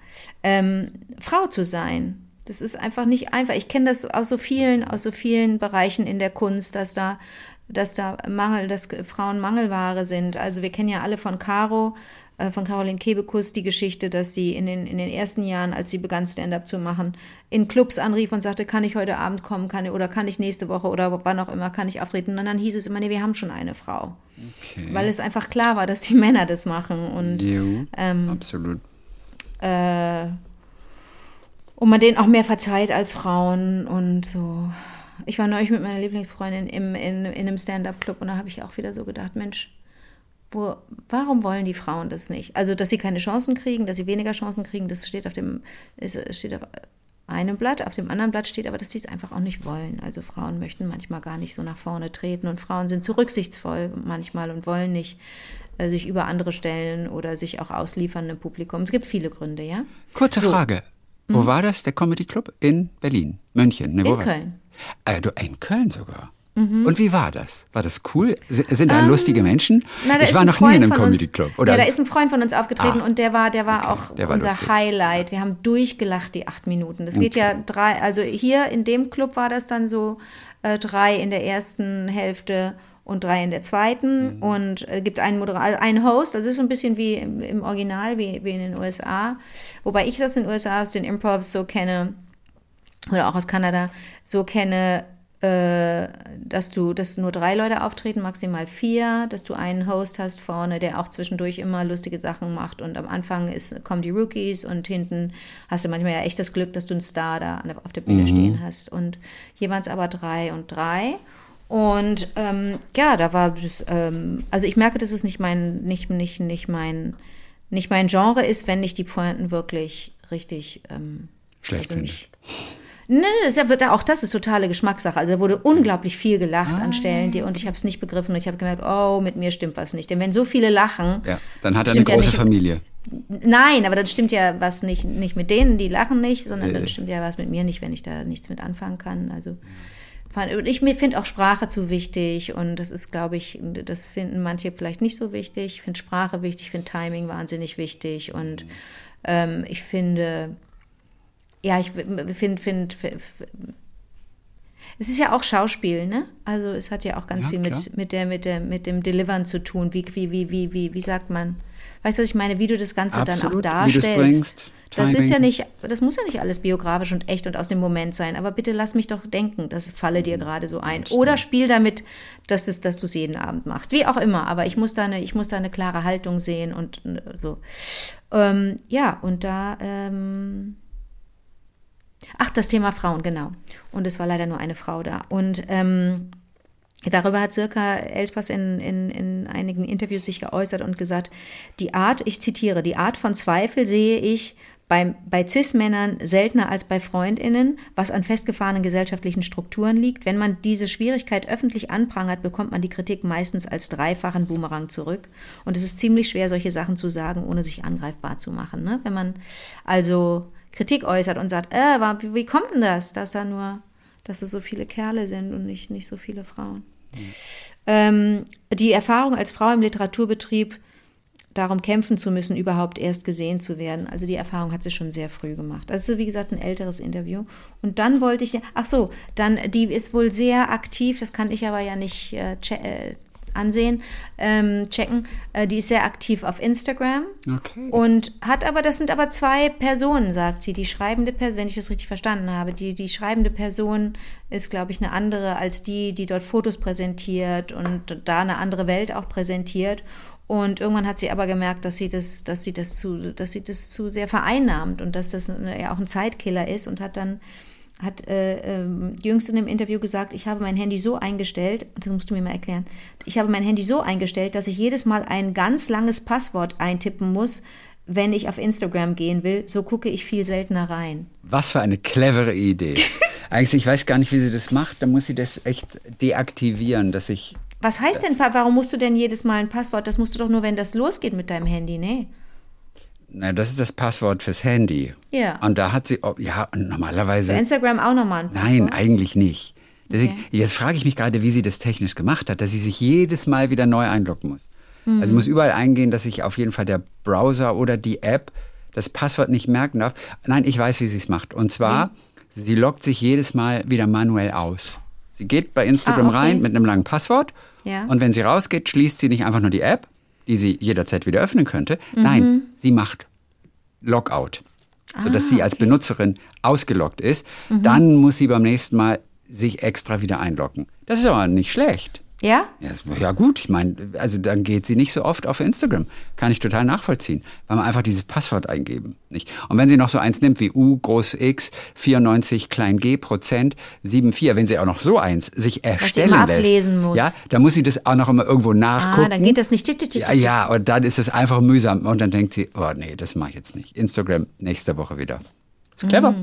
ähm, Frau zu sein. Das ist einfach nicht einfach. Ich kenne das aus so vielen, aus so vielen Bereichen in der Kunst, dass da, dass da Mangel, dass Frauen Mangelware sind. Also wir kennen ja alle von Caro, äh, von Caroline Kebekus die Geschichte, dass sie in den, in den ersten Jahren, als sie begann Stand-up zu machen, in Clubs anrief und sagte, kann ich heute Abend kommen, kann ich, oder kann ich nächste Woche oder wann auch immer, kann ich auftreten. Und dann hieß es immer, nee, wir haben schon eine Frau. Okay. Weil es einfach klar war, dass die *laughs* Männer das machen. Und Jo, ähm, absolut. äh, und man denen auch mehr verzeiht als Frauen und so. Ich war neulich mit meiner Lieblingsfreundin im, in, in einem Stand-up-Club und da habe ich auch wieder so gedacht, Mensch, wo, warum wollen die Frauen das nicht? Also, dass sie keine Chancen kriegen, dass sie weniger Chancen kriegen, das steht auf dem, ist, steht auf einem Blatt, auf dem anderen Blatt steht aber, dass sie es einfach auch nicht wollen. Also Frauen möchten manchmal gar nicht so nach vorne treten und Frauen sind zu rücksichtsvoll manchmal und wollen nicht äh, sich über andere stellen oder sich auch ausliefern im Publikum. Es gibt viele Gründe, ja? Kurze Frage. Wo war das, der Comedy Club? In Berlin, München? Ne, wo Mhm. In war- Köln. Äh, du, in Köln sogar. Und wie war das? War das cool? Sind da lustige Menschen? Ähm, Na, da ich war noch nie in einem Comedy Club. Oder? Ja, da ist ein Freund von uns aufgetreten Ah, und der war, der war okay, auch der war unser lustig. Highlight. Wir haben durchgelacht die acht Minuten. Das geht ja drei, also hier in dem Club war das dann so äh, drei in der ersten Hälfte und drei in der zweiten Mhm. und äh, gibt einen Moderator, also einen Host. Das ist so ein bisschen wie im, im Original, wie, wie in den USA. Wobei ich es aus den USA, aus den Improvs so kenne, oder auch aus Kanada so kenne, äh, dass du, dass nur drei Leute auftreten, maximal vier, dass du einen Host hast vorne, der auch zwischendurch immer lustige Sachen macht und am Anfang ist, kommen die Rookies und hinten hast du manchmal ja echt das Glück, dass du einen Star da auf der Bühne stehen hast. Und hier waren es aber drei und drei. Und ähm, ja, da war das, ähm, also ich merke, dass es nicht mein, nicht, nicht, nicht mein, nicht mein Genre ist, wenn ich die Pointen wirklich richtig ähm, Schlecht also nicht, Nee, nee, das ist ja, auch das ist totale Geschmackssache. Also da wurde unglaublich viel gelacht an Stellen, die, und ich habe es nicht begriffen. Und ich habe gemerkt, oh, mit mir stimmt was nicht. Denn wenn so viele lachen, Ja, dann hat er eine ja große nicht. Familie. nein, aber dann stimmt ja was nicht, nicht mit denen, die lachen nicht, sondern Äh. dann stimmt ja was mit mir nicht, wenn ich da nichts mit anfangen kann. Also und ich finde auch Sprache zu wichtig und das ist, glaube ich, das finden manche vielleicht nicht so wichtig. Ich finde Sprache wichtig, ich finde Timing wahnsinnig wichtig und ähm, ich finde, ja, ich finde, finde, find, es ist ja auch Schauspiel, ne? Also es hat ja auch ganz Ja, viel klar. mit, mit, der, mit, der, mit dem Delivern zu tun. Wie, wie, wie, wie, wie, wie sagt man? Weißt du, was ich meine? Wie du das Ganze Absolut, dann auch darstellst. bringst, das ist ja nicht, das muss ja nicht alles biografisch und echt und aus dem Moment sein. Aber bitte lass mich doch denken, das falle Mhm. dir gerade so ein. Oder spiel damit, dass, es, dass du es jeden Abend machst. Wie auch immer. Aber ich muss da eine, ich muss da eine klare Haltung sehen und so. Ähm, ja, und da. Ähm, Ach, das Thema Frauen, genau. Und es war leider nur eine Frau da. Und ähm, darüber hat Sirka Elspas in, in, in einigen Interviews sich geäußert und gesagt, die Art, ich zitiere, die Art von Zweifel sehe ich bei, bei CIS-Männern seltener als bei FreundInnen, was an festgefahrenen gesellschaftlichen Strukturen liegt. Wenn man diese Schwierigkeit öffentlich anprangert, bekommt man die Kritik meistens als dreifachen Boomerang zurück. Und es ist ziemlich schwer, solche Sachen zu sagen, ohne sich angreifbar zu machen. Ne? Wenn man also Kritik äußert und sagt, äh, wie, wie kommt denn das, dass da nur, dass es so viele Kerle sind und nicht, nicht so viele Frauen? Ähm, die Erfahrung als Frau im Literaturbetrieb, darum kämpfen zu müssen, überhaupt erst gesehen zu werden. Also die Erfahrung hat sie schon sehr früh gemacht. Das ist, wie gesagt, ein älteres Interview. Und dann wollte ich, ach so, dann, die ist wohl sehr aktiv, das kann ich aber ja nicht äh, äh, ansehen, ähm, checken. Äh, die ist sehr aktiv auf Instagram. Okay. Und hat aber, das sind aber zwei Personen, sagt sie. Die schreibende Person, wenn ich das richtig verstanden habe, die, die schreibende Person ist, glaube ich, eine andere als die, die dort Fotos präsentiert und da eine andere Welt auch präsentiert. Und irgendwann hat sie aber gemerkt, dass sie das, dass sie das zu, dass sie das zu sehr vereinnahmt und dass das ja auch ein Zeitkiller ist und hat dann hat äh, äh, jüngst in einem Interview gesagt, ich habe mein Handy so eingestellt, das musst du mir mal erklären, ich habe mein Handy so eingestellt, dass ich jedes Mal ein ganz langes Passwort eintippen muss, wenn ich auf Instagram gehen will. So gucke ich viel seltener rein. Was für eine clevere Idee. *laughs* Eigentlich, ich weiß gar nicht, wie sie das macht. Da muss sie das echt deaktivieren, dass ich. Was heißt denn, warum musst du denn jedes Mal ein Passwort? Das musst du doch nur, wenn das losgeht mit deinem Handy, ne? Na, das ist das Passwort fürs Handy. Ja. Und da hat sie, oh, ja, normalerweise. Für Instagram auch nochmal ein Passwort? Nein, eigentlich nicht. Deswegen, Okay. Jetzt frage ich mich gerade, wie sie das technisch gemacht hat, dass sie sich jedes Mal wieder neu einloggen muss. Also muss überall eingehen, dass sich auf jeden Fall der Browser oder die App das Passwort nicht merken darf. Nein, ich weiß, wie sie es macht. Und zwar, sie loggt sich jedes Mal wieder manuell aus. Sie geht bei Instagram Ah, okay. rein mit einem langen Passwort Ja. und wenn sie rausgeht, schließt sie nicht einfach nur die App, die sie jederzeit wieder öffnen könnte. Nein, sie macht Logout, sodass sie als Benutzerin ausgeloggt ist. Dann muss sie beim nächsten Mal sich extra wieder einloggen. Das ist aber nicht schlecht. Ja? Ja, gut, ich meine, also dann geht sie nicht so oft auf Instagram. Kann ich total nachvollziehen, weil man einfach dieses Passwort eingeben. Nicht? Und wenn sie noch so eins nimmt wie U groß X 94 klein g Prozent 74, wenn sie auch noch so eins sich erstellen immer lässt, ablesen muss. ja, dann muss sie das auch noch immer irgendwo nachgucken. Ah, dann geht das nicht. Ja, ja, und dann ist es einfach mühsam. Und dann denkt sie, oh nee, das mache ich jetzt nicht. Instagram nächste Woche wieder. Ist clever.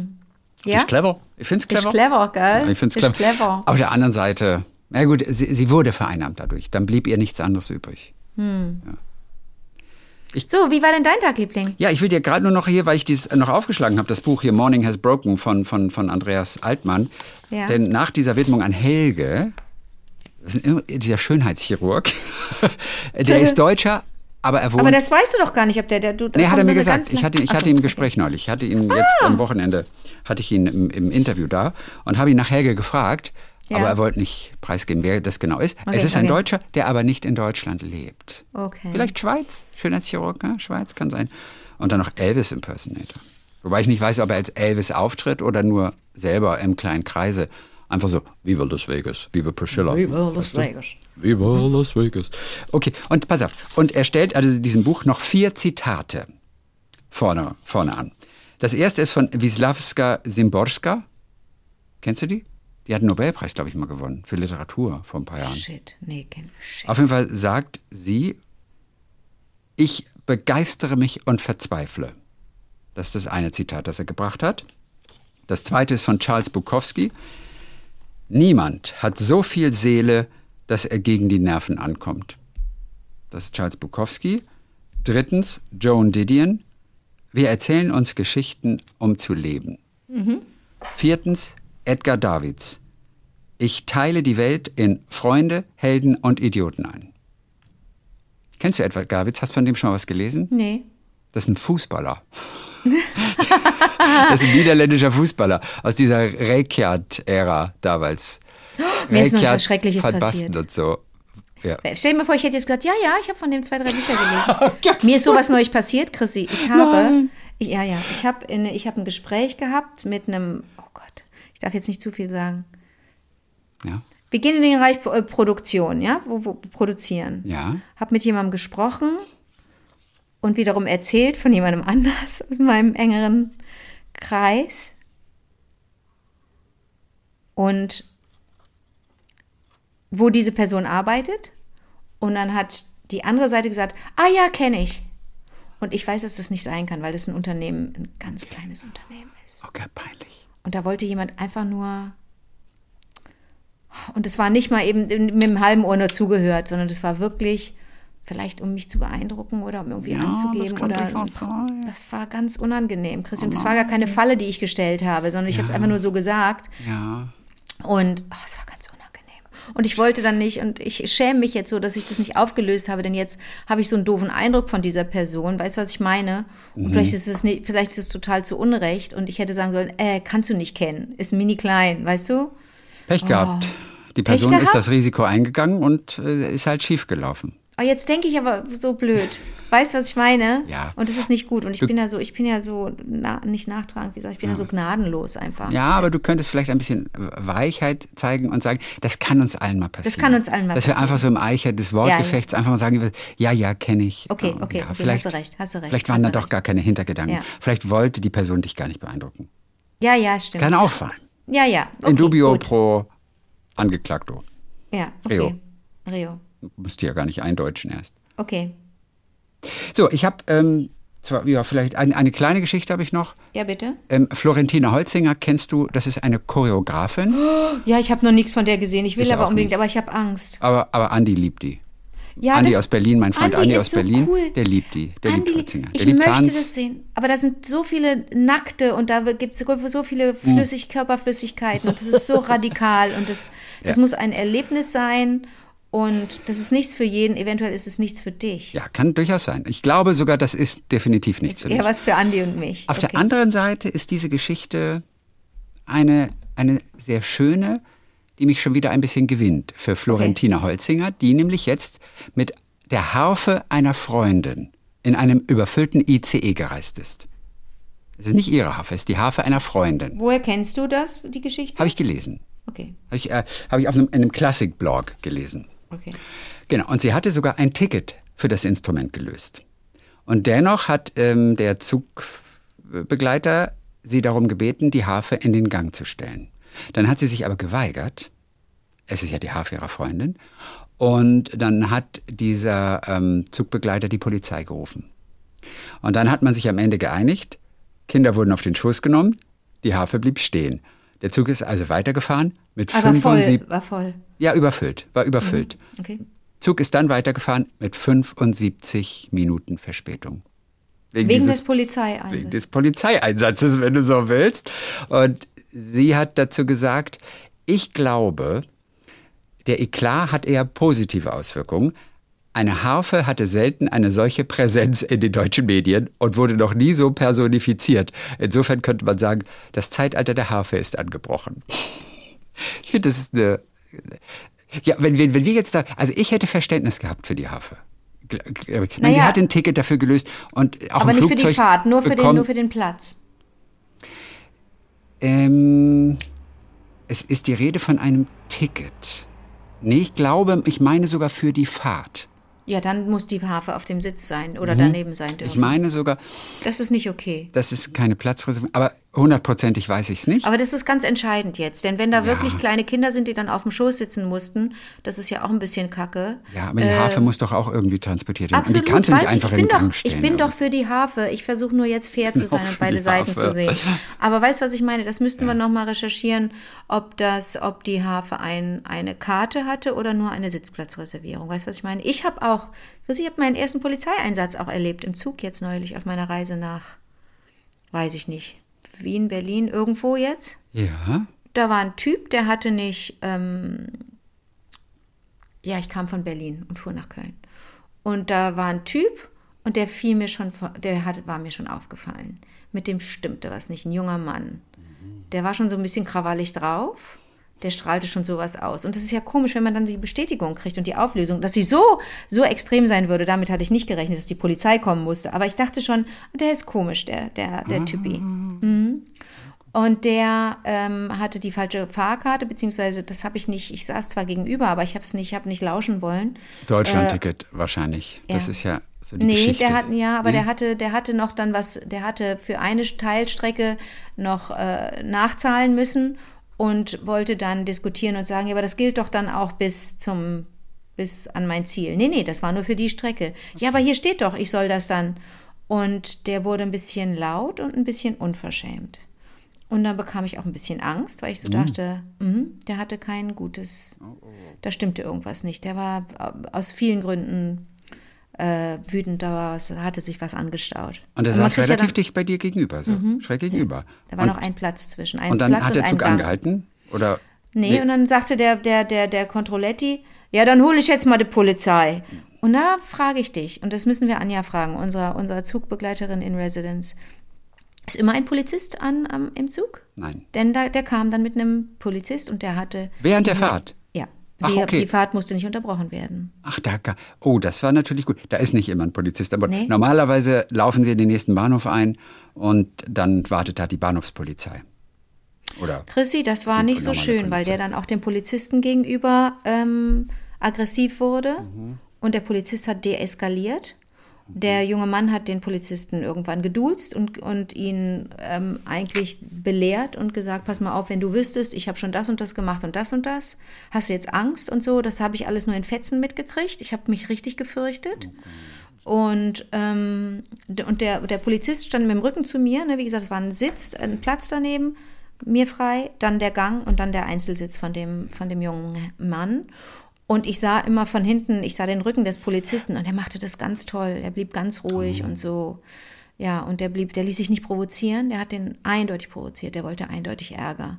Ja? Ist clever. Ich finde es clever. Ist clever, gell? Ja, ich finde es clever. clever. Auf der anderen Seite, na gut, sie, sie wurde vereinnahmt dadurch. Dann blieb ihr nichts anderes übrig. So, wie war denn dein Tag, Liebling? Ja, ich will dir gerade nur noch hier, weil ich dies noch aufgeschlagen habe, das Buch hier Morning Has Broken von, von, von Andreas Altmann. Ja. Denn nach dieser Widmung an Helge, dieser Schönheitschirurg, *laughs* der ist Deutscher, aber er wohnt Aber das weißt du doch gar nicht, ob der, der du. da Nee, hat er mir gesagt. Ich hatte, ich Ach hatte ihn im okay. Gespräch neulich. Ich hatte ihn jetzt am Wochenende, hatte ich ihn im, im Interview da und habe ihn nach Helge gefragt, Ja. aber er wollte nicht preisgeben, wer das genau ist. Okay, es ist ein okay. Deutscher, der aber nicht in Deutschland lebt. Okay. Vielleicht Schweiz, Schönheitschirurg, ne? Schweiz kann sein. Und dann noch Elvis Impersonator. Wobei ich nicht weiß, ob er als Elvis auftritt oder nur selber im kleinen Kreise. Einfach so, Viva Las Vegas, Viva Priscilla. Viva Las Vegas. Viva Las Vegas. Okay, und pass auf. Und er stellt also in diesem Buch noch vier Zitate vorne, vorne an. Das erste ist von Wisławska Szymborska. Kennst du die? Die hat einen Nobelpreis, glaube ich, mal gewonnen für Literatur vor ein paar Jahren. Shit. Nee, kenn Shit. Auf jeden Fall sagt sie, ich begeistere mich und verzweifle. Das ist das eine Zitat, das er gebracht hat. Das zweite ist von Charles Bukowski. Niemand hat so viel Seele, dass er gegen die Nerven ankommt. Das ist Charles Bukowski. Drittens Joan Didion. Wir erzählen uns Geschichten, um zu leben. Viertens Edgar Davids. Ich teile die Welt in Freunde, Helden und Idioten ein. Kennst du Edward Davids? Hast du von dem schon mal was gelesen? Nee. Das ist ein Fußballer. das ist ein niederländischer Fußballer aus dieser Reykjat-Ära damals. Mir ist noch was Schreckliches passiert. Und so. Ja. Stell dir mal vor, ich hätte jetzt gesagt, ja, ja, ich habe von dem zwei, drei Bücher gelesen. *laughs* Mir ist sowas neulich passiert, Chrissy. Ich habe, ich, ja, ja, ich habe in- ich habe ein Gespräch gehabt mit einem, oh Gott, darf jetzt nicht zu viel sagen. Ja. Wir gehen in den Bereich äh, Produktion, ja, wo, wo produzieren. Ja. Habe mit jemandem gesprochen und wiederum erzählt von jemandem anders aus meinem engeren Kreis. Und wo diese Person arbeitet. Und dann hat die andere Seite gesagt, ah ja, kenne ich. Und ich weiß, dass das nicht sein kann, weil das ein Unternehmen, ein ganz kleines Unternehmen ist. Okay, peinlich. Und da wollte jemand einfach nur. Und es war nicht mal eben mit dem halben Ohr nur zugehört, sondern das war wirklich vielleicht, um mich zu beeindrucken oder um irgendwie Ja, anzugeben. das oder sein. Das war ganz unangenehm, Christian. Das war gar keine Falle, die ich gestellt habe, sondern ich habe es einfach nur so gesagt. Ja. Und oh, es war ganz unangenehm. Und ich wollte dann nicht, und ich schäme mich jetzt so, dass ich das nicht aufgelöst habe, denn jetzt habe ich so einen doofen Eindruck von dieser Person. Weißt du, was ich meine? Und Mhm. vielleicht ist es nicht, vielleicht ist es total zu Unrecht und ich hätte sagen sollen, äh, kannst du nicht kennen, ist mini klein, weißt du? Pech gehabt. Die Oh. Pech Person ist das Risiko eingegangen und äh, ist halt schief gelaufen. Oh, jetzt denke ich aber so blöd. Weißt du, was ich meine? Ja. Und das ist nicht gut. Und ich Du- bin ja so, ich bin ja so, na, nicht nachtragend, wie gesagt, ich bin ja. so gnadenlos einfach. Ja, aber du könntest vielleicht ein bisschen Weichheit zeigen und sagen, das kann uns allen mal passieren. Das kann uns allen mal Dass wir passieren. einfach so im Eicher des Wortgefechts einfach mal sagen, ja, ja, kenne ich. Okay, Ja, okay, ja, okay, vielleicht, hast du recht, hast du recht, Vielleicht waren da doch recht. gar keine Hintergedanken. Ja. Vielleicht wollte die Person dich gar nicht beeindrucken. Ja, ja, stimmt. Kann auch sein. Ja, ja. Okay, In dubio gut. pro Angeklagto. Ja, okay. Rio. Rio. Musst du ja gar nicht eindeutschen erst. Okay. So, ich habe ähm, zwar, ja, vielleicht ein, eine kleine Geschichte habe ich noch. Ja, bitte? Ähm, Florentina Holzinger kennst du, das ist eine Choreografin, *gasps* Ja, ich habe noch nichts von der gesehen. Ich will Ich aber unbedingt, nicht. aber ich habe Angst. aber, aber Andi liebt die. Ja, Andi aus Berlin, mein Freund Andi aus so Berlin, cool. der liebt die. Der Andi, liebt Holzinger. Der ich liebt möchte Tanz. das sehen. Aber da sind so viele Nackte und da gibt es so Hm. viele Flüssig Körperflüssigkeiten und das ist so *laughs* radikal und das, das Ja. muss ein Erlebnis sein und das ist nichts für jeden. Eventuell ist es nichts für dich. Ja, kann durchaus sein. Ich glaube sogar, das ist definitiv nichts für Eher mich. was für Andi und mich. Auf okay. der anderen Seite ist diese Geschichte eine, eine sehr schöne, die mich schon wieder ein bisschen gewinnt für Florentina Holzinger, die nämlich jetzt mit der Harfe einer Freundin in einem überfüllten ICE gereist ist. Es ist nicht ihre Harfe, es ist die Harfe einer Freundin. Woher kennst du das, die Geschichte? Habe ich gelesen. Okay, Habe ich, äh, hab ich auf einem, in einem Klassikblog gelesen. Okay. Genau, und sie hatte sogar ein Ticket für das Instrument gelöst. Und dennoch hat ähm, der Zugbegleiter sie darum gebeten, die Harfe in den Gang zu stellen. Dann hat sie sich aber geweigert. Es ist ja die Harfe ihrer Freundin. Und dann hat dieser ähm, Zugbegleiter die Polizei gerufen. Und dann hat man sich am Ende geeinigt. Kinder wurden auf den Schoß genommen, die Harfe blieb stehen. Der Zug ist also weitergefahren mit Aber voll, 75 war voll. ja, überfüllt, war überfüllt. Okay. Zug ist dann weitergefahren mit 75 Minuten Verspätung. Wegen dieses- des Polizeieinsatzes. wegen des Polizeieinsatzes, wenn du so willst. Und sie hat dazu gesagt, ich glaube, der Eklat hat eher positive Auswirkungen. Eine Harfe hatte selten eine solche Präsenz in den deutschen Medien und wurde noch nie so personifiziert. Insofern könnte man sagen, das Zeitalter der Harfe ist angebrochen. Ich finde, das ist eine. Ja, wenn wir, wenn wir jetzt da. Also, ich hätte Verständnis gehabt für die gl- Ich meine, sie Naja. hat ein Ticket dafür gelöst und auch Aber im nicht für Flugzeug die Fahrt, nur für, den, bekommt- nur für den Platz. Ähm, es ist die Rede von einem Ticket. Nee, ich glaube, ich meine sogar für die Fahrt. Ja, dann muss die Harfe auf dem Sitz sein oder daneben sein dürfen. Mhm. Ich meine sogar, das ist nicht okay. das ist keine Platzreservierung, aber hundertprozentig weiß ich es nicht. Aber das ist ganz entscheidend jetzt, denn wenn da wirklich kleine Kinder sind, die dann auf dem Schoß sitzen mussten, das ist ja auch ein bisschen kacke. ja, aber die Harfe muss doch auch irgendwie transportiert werden. äh, Absolut, und die kannst du nicht ich. einfach in den Gang doch, stellen. Ich bin aber- doch für die Harfe. Ich versuche nur jetzt fair *laughs* zu sein und beide Seiten zu sehen. Aber weißt du, was ich meine? Das müssten wir noch mal recherchieren, ob das, ob die Harfe ein, eine Karte hatte oder nur eine Sitzplatzreservierung. Weißt du, was ich meine? Ich habe auch, ich habe meinen ersten Polizeieinsatz auch erlebt im Zug jetzt neulich auf meiner Reise nach, weiß ich nicht, Wien, Berlin, irgendwo jetzt Ja, da war ein Typ, der hatte nicht, ähm, ja, ich kam von Berlin und fuhr nach Köln. Und da war ein Typ und der fiel mir schon, der hat, war mir schon aufgefallen. Mit dem stimmte was nicht, ein junger Mann. Der war schon so ein bisschen krawallig drauf. Der strahlte schon sowas aus. Und das ist ja komisch, wenn man dann die Bestätigung kriegt und die Auflösung, dass sie so, so extrem sein würde. Damit hatte ich nicht gerechnet, dass die Polizei kommen musste. Aber ich dachte schon, der ist komisch, der, der, der Typi. Und der ähm, hatte die falsche Fahrkarte, beziehungsweise das habe ich nicht, ich saß zwar gegenüber, aber ich habe es nicht, ich habe nicht lauschen wollen. Deutschland-Ticket wahrscheinlich. Das ja. ist ja so die Nee, Geschichte. der hat, ja, aber Nee? der hatte, der hatte noch dann was, der hatte für eine Teilstrecke noch äh, nachzahlen müssen und wollte dann diskutieren und sagen, ja, aber das gilt doch dann auch bis zum, bis an mein Ziel. Nee, nee, das war nur für die Strecke. Ja, aber hier steht doch, ich soll das dann. Und der wurde ein bisschen laut und ein bisschen unverschämt. Und dann bekam ich auch ein bisschen Angst, weil ich so dachte, mhm, der hatte kein gutes, da stimmte irgendwas nicht. Der war äh, aus vielen Gründen äh, wütend, da war was, hatte sich was angestaut. Und er man saß ja relativ dann- dicht bei dir gegenüber, so schräg gegenüber. Da war und, noch ein Platz zwischen. Ein und dann Platz hat der Zug angehalten? Oder? Nee, und dann sagte der, der, der, der Kontrolletti, ja, dann hole ich jetzt mal die Polizei. Und da frage ich dich, und das müssen wir Anja fragen, unserer, unserer Zugbegleiterin in Residence. Ist immer ein Polizist an, am, im Zug? Nein. Denn da, der kam dann mit einem Polizist und der hatte. Während der Fahrt? Ach, Die, okay. die Fahrt musste nicht unterbrochen werden. Ach, da, oh, das war natürlich gut. Da ist nicht immer ein Polizist, aber Nee. normalerweise laufen sie in den nächsten Bahnhof ein und dann wartet da die Bahnhofspolizei. Oder Chrissy, das war nicht so schön, weil Polizei. der dann auch dem Polizisten gegenüber ähm, aggressiv wurde und der Polizist hat deeskaliert. Der junge Mann hat den Polizisten irgendwann geduzt und, und ihn ähm, eigentlich belehrt und gesagt, pass mal auf, wenn du wüsstest, ich habe schon das und das gemacht und das und das, hast du jetzt Angst und so, das habe ich alles nur in Fetzen mitgekriegt. Ich habe mich richtig gefürchtet. Und, ähm, und der, der Polizist stand mit dem Rücken zu mir. Ne? Wie gesagt, es war ein Sitz, ein Platz daneben, mir frei, dann der Gang und dann der Einzelsitz von dem, von dem jungen Mann. Und ich sah immer von hinten, ich sah den Rücken des Polizisten und der machte das ganz toll. Er blieb ganz ruhig und so. Ja, und der blieb, der ließ sich nicht provozieren, der hat den eindeutig provoziert, der wollte eindeutig Ärger.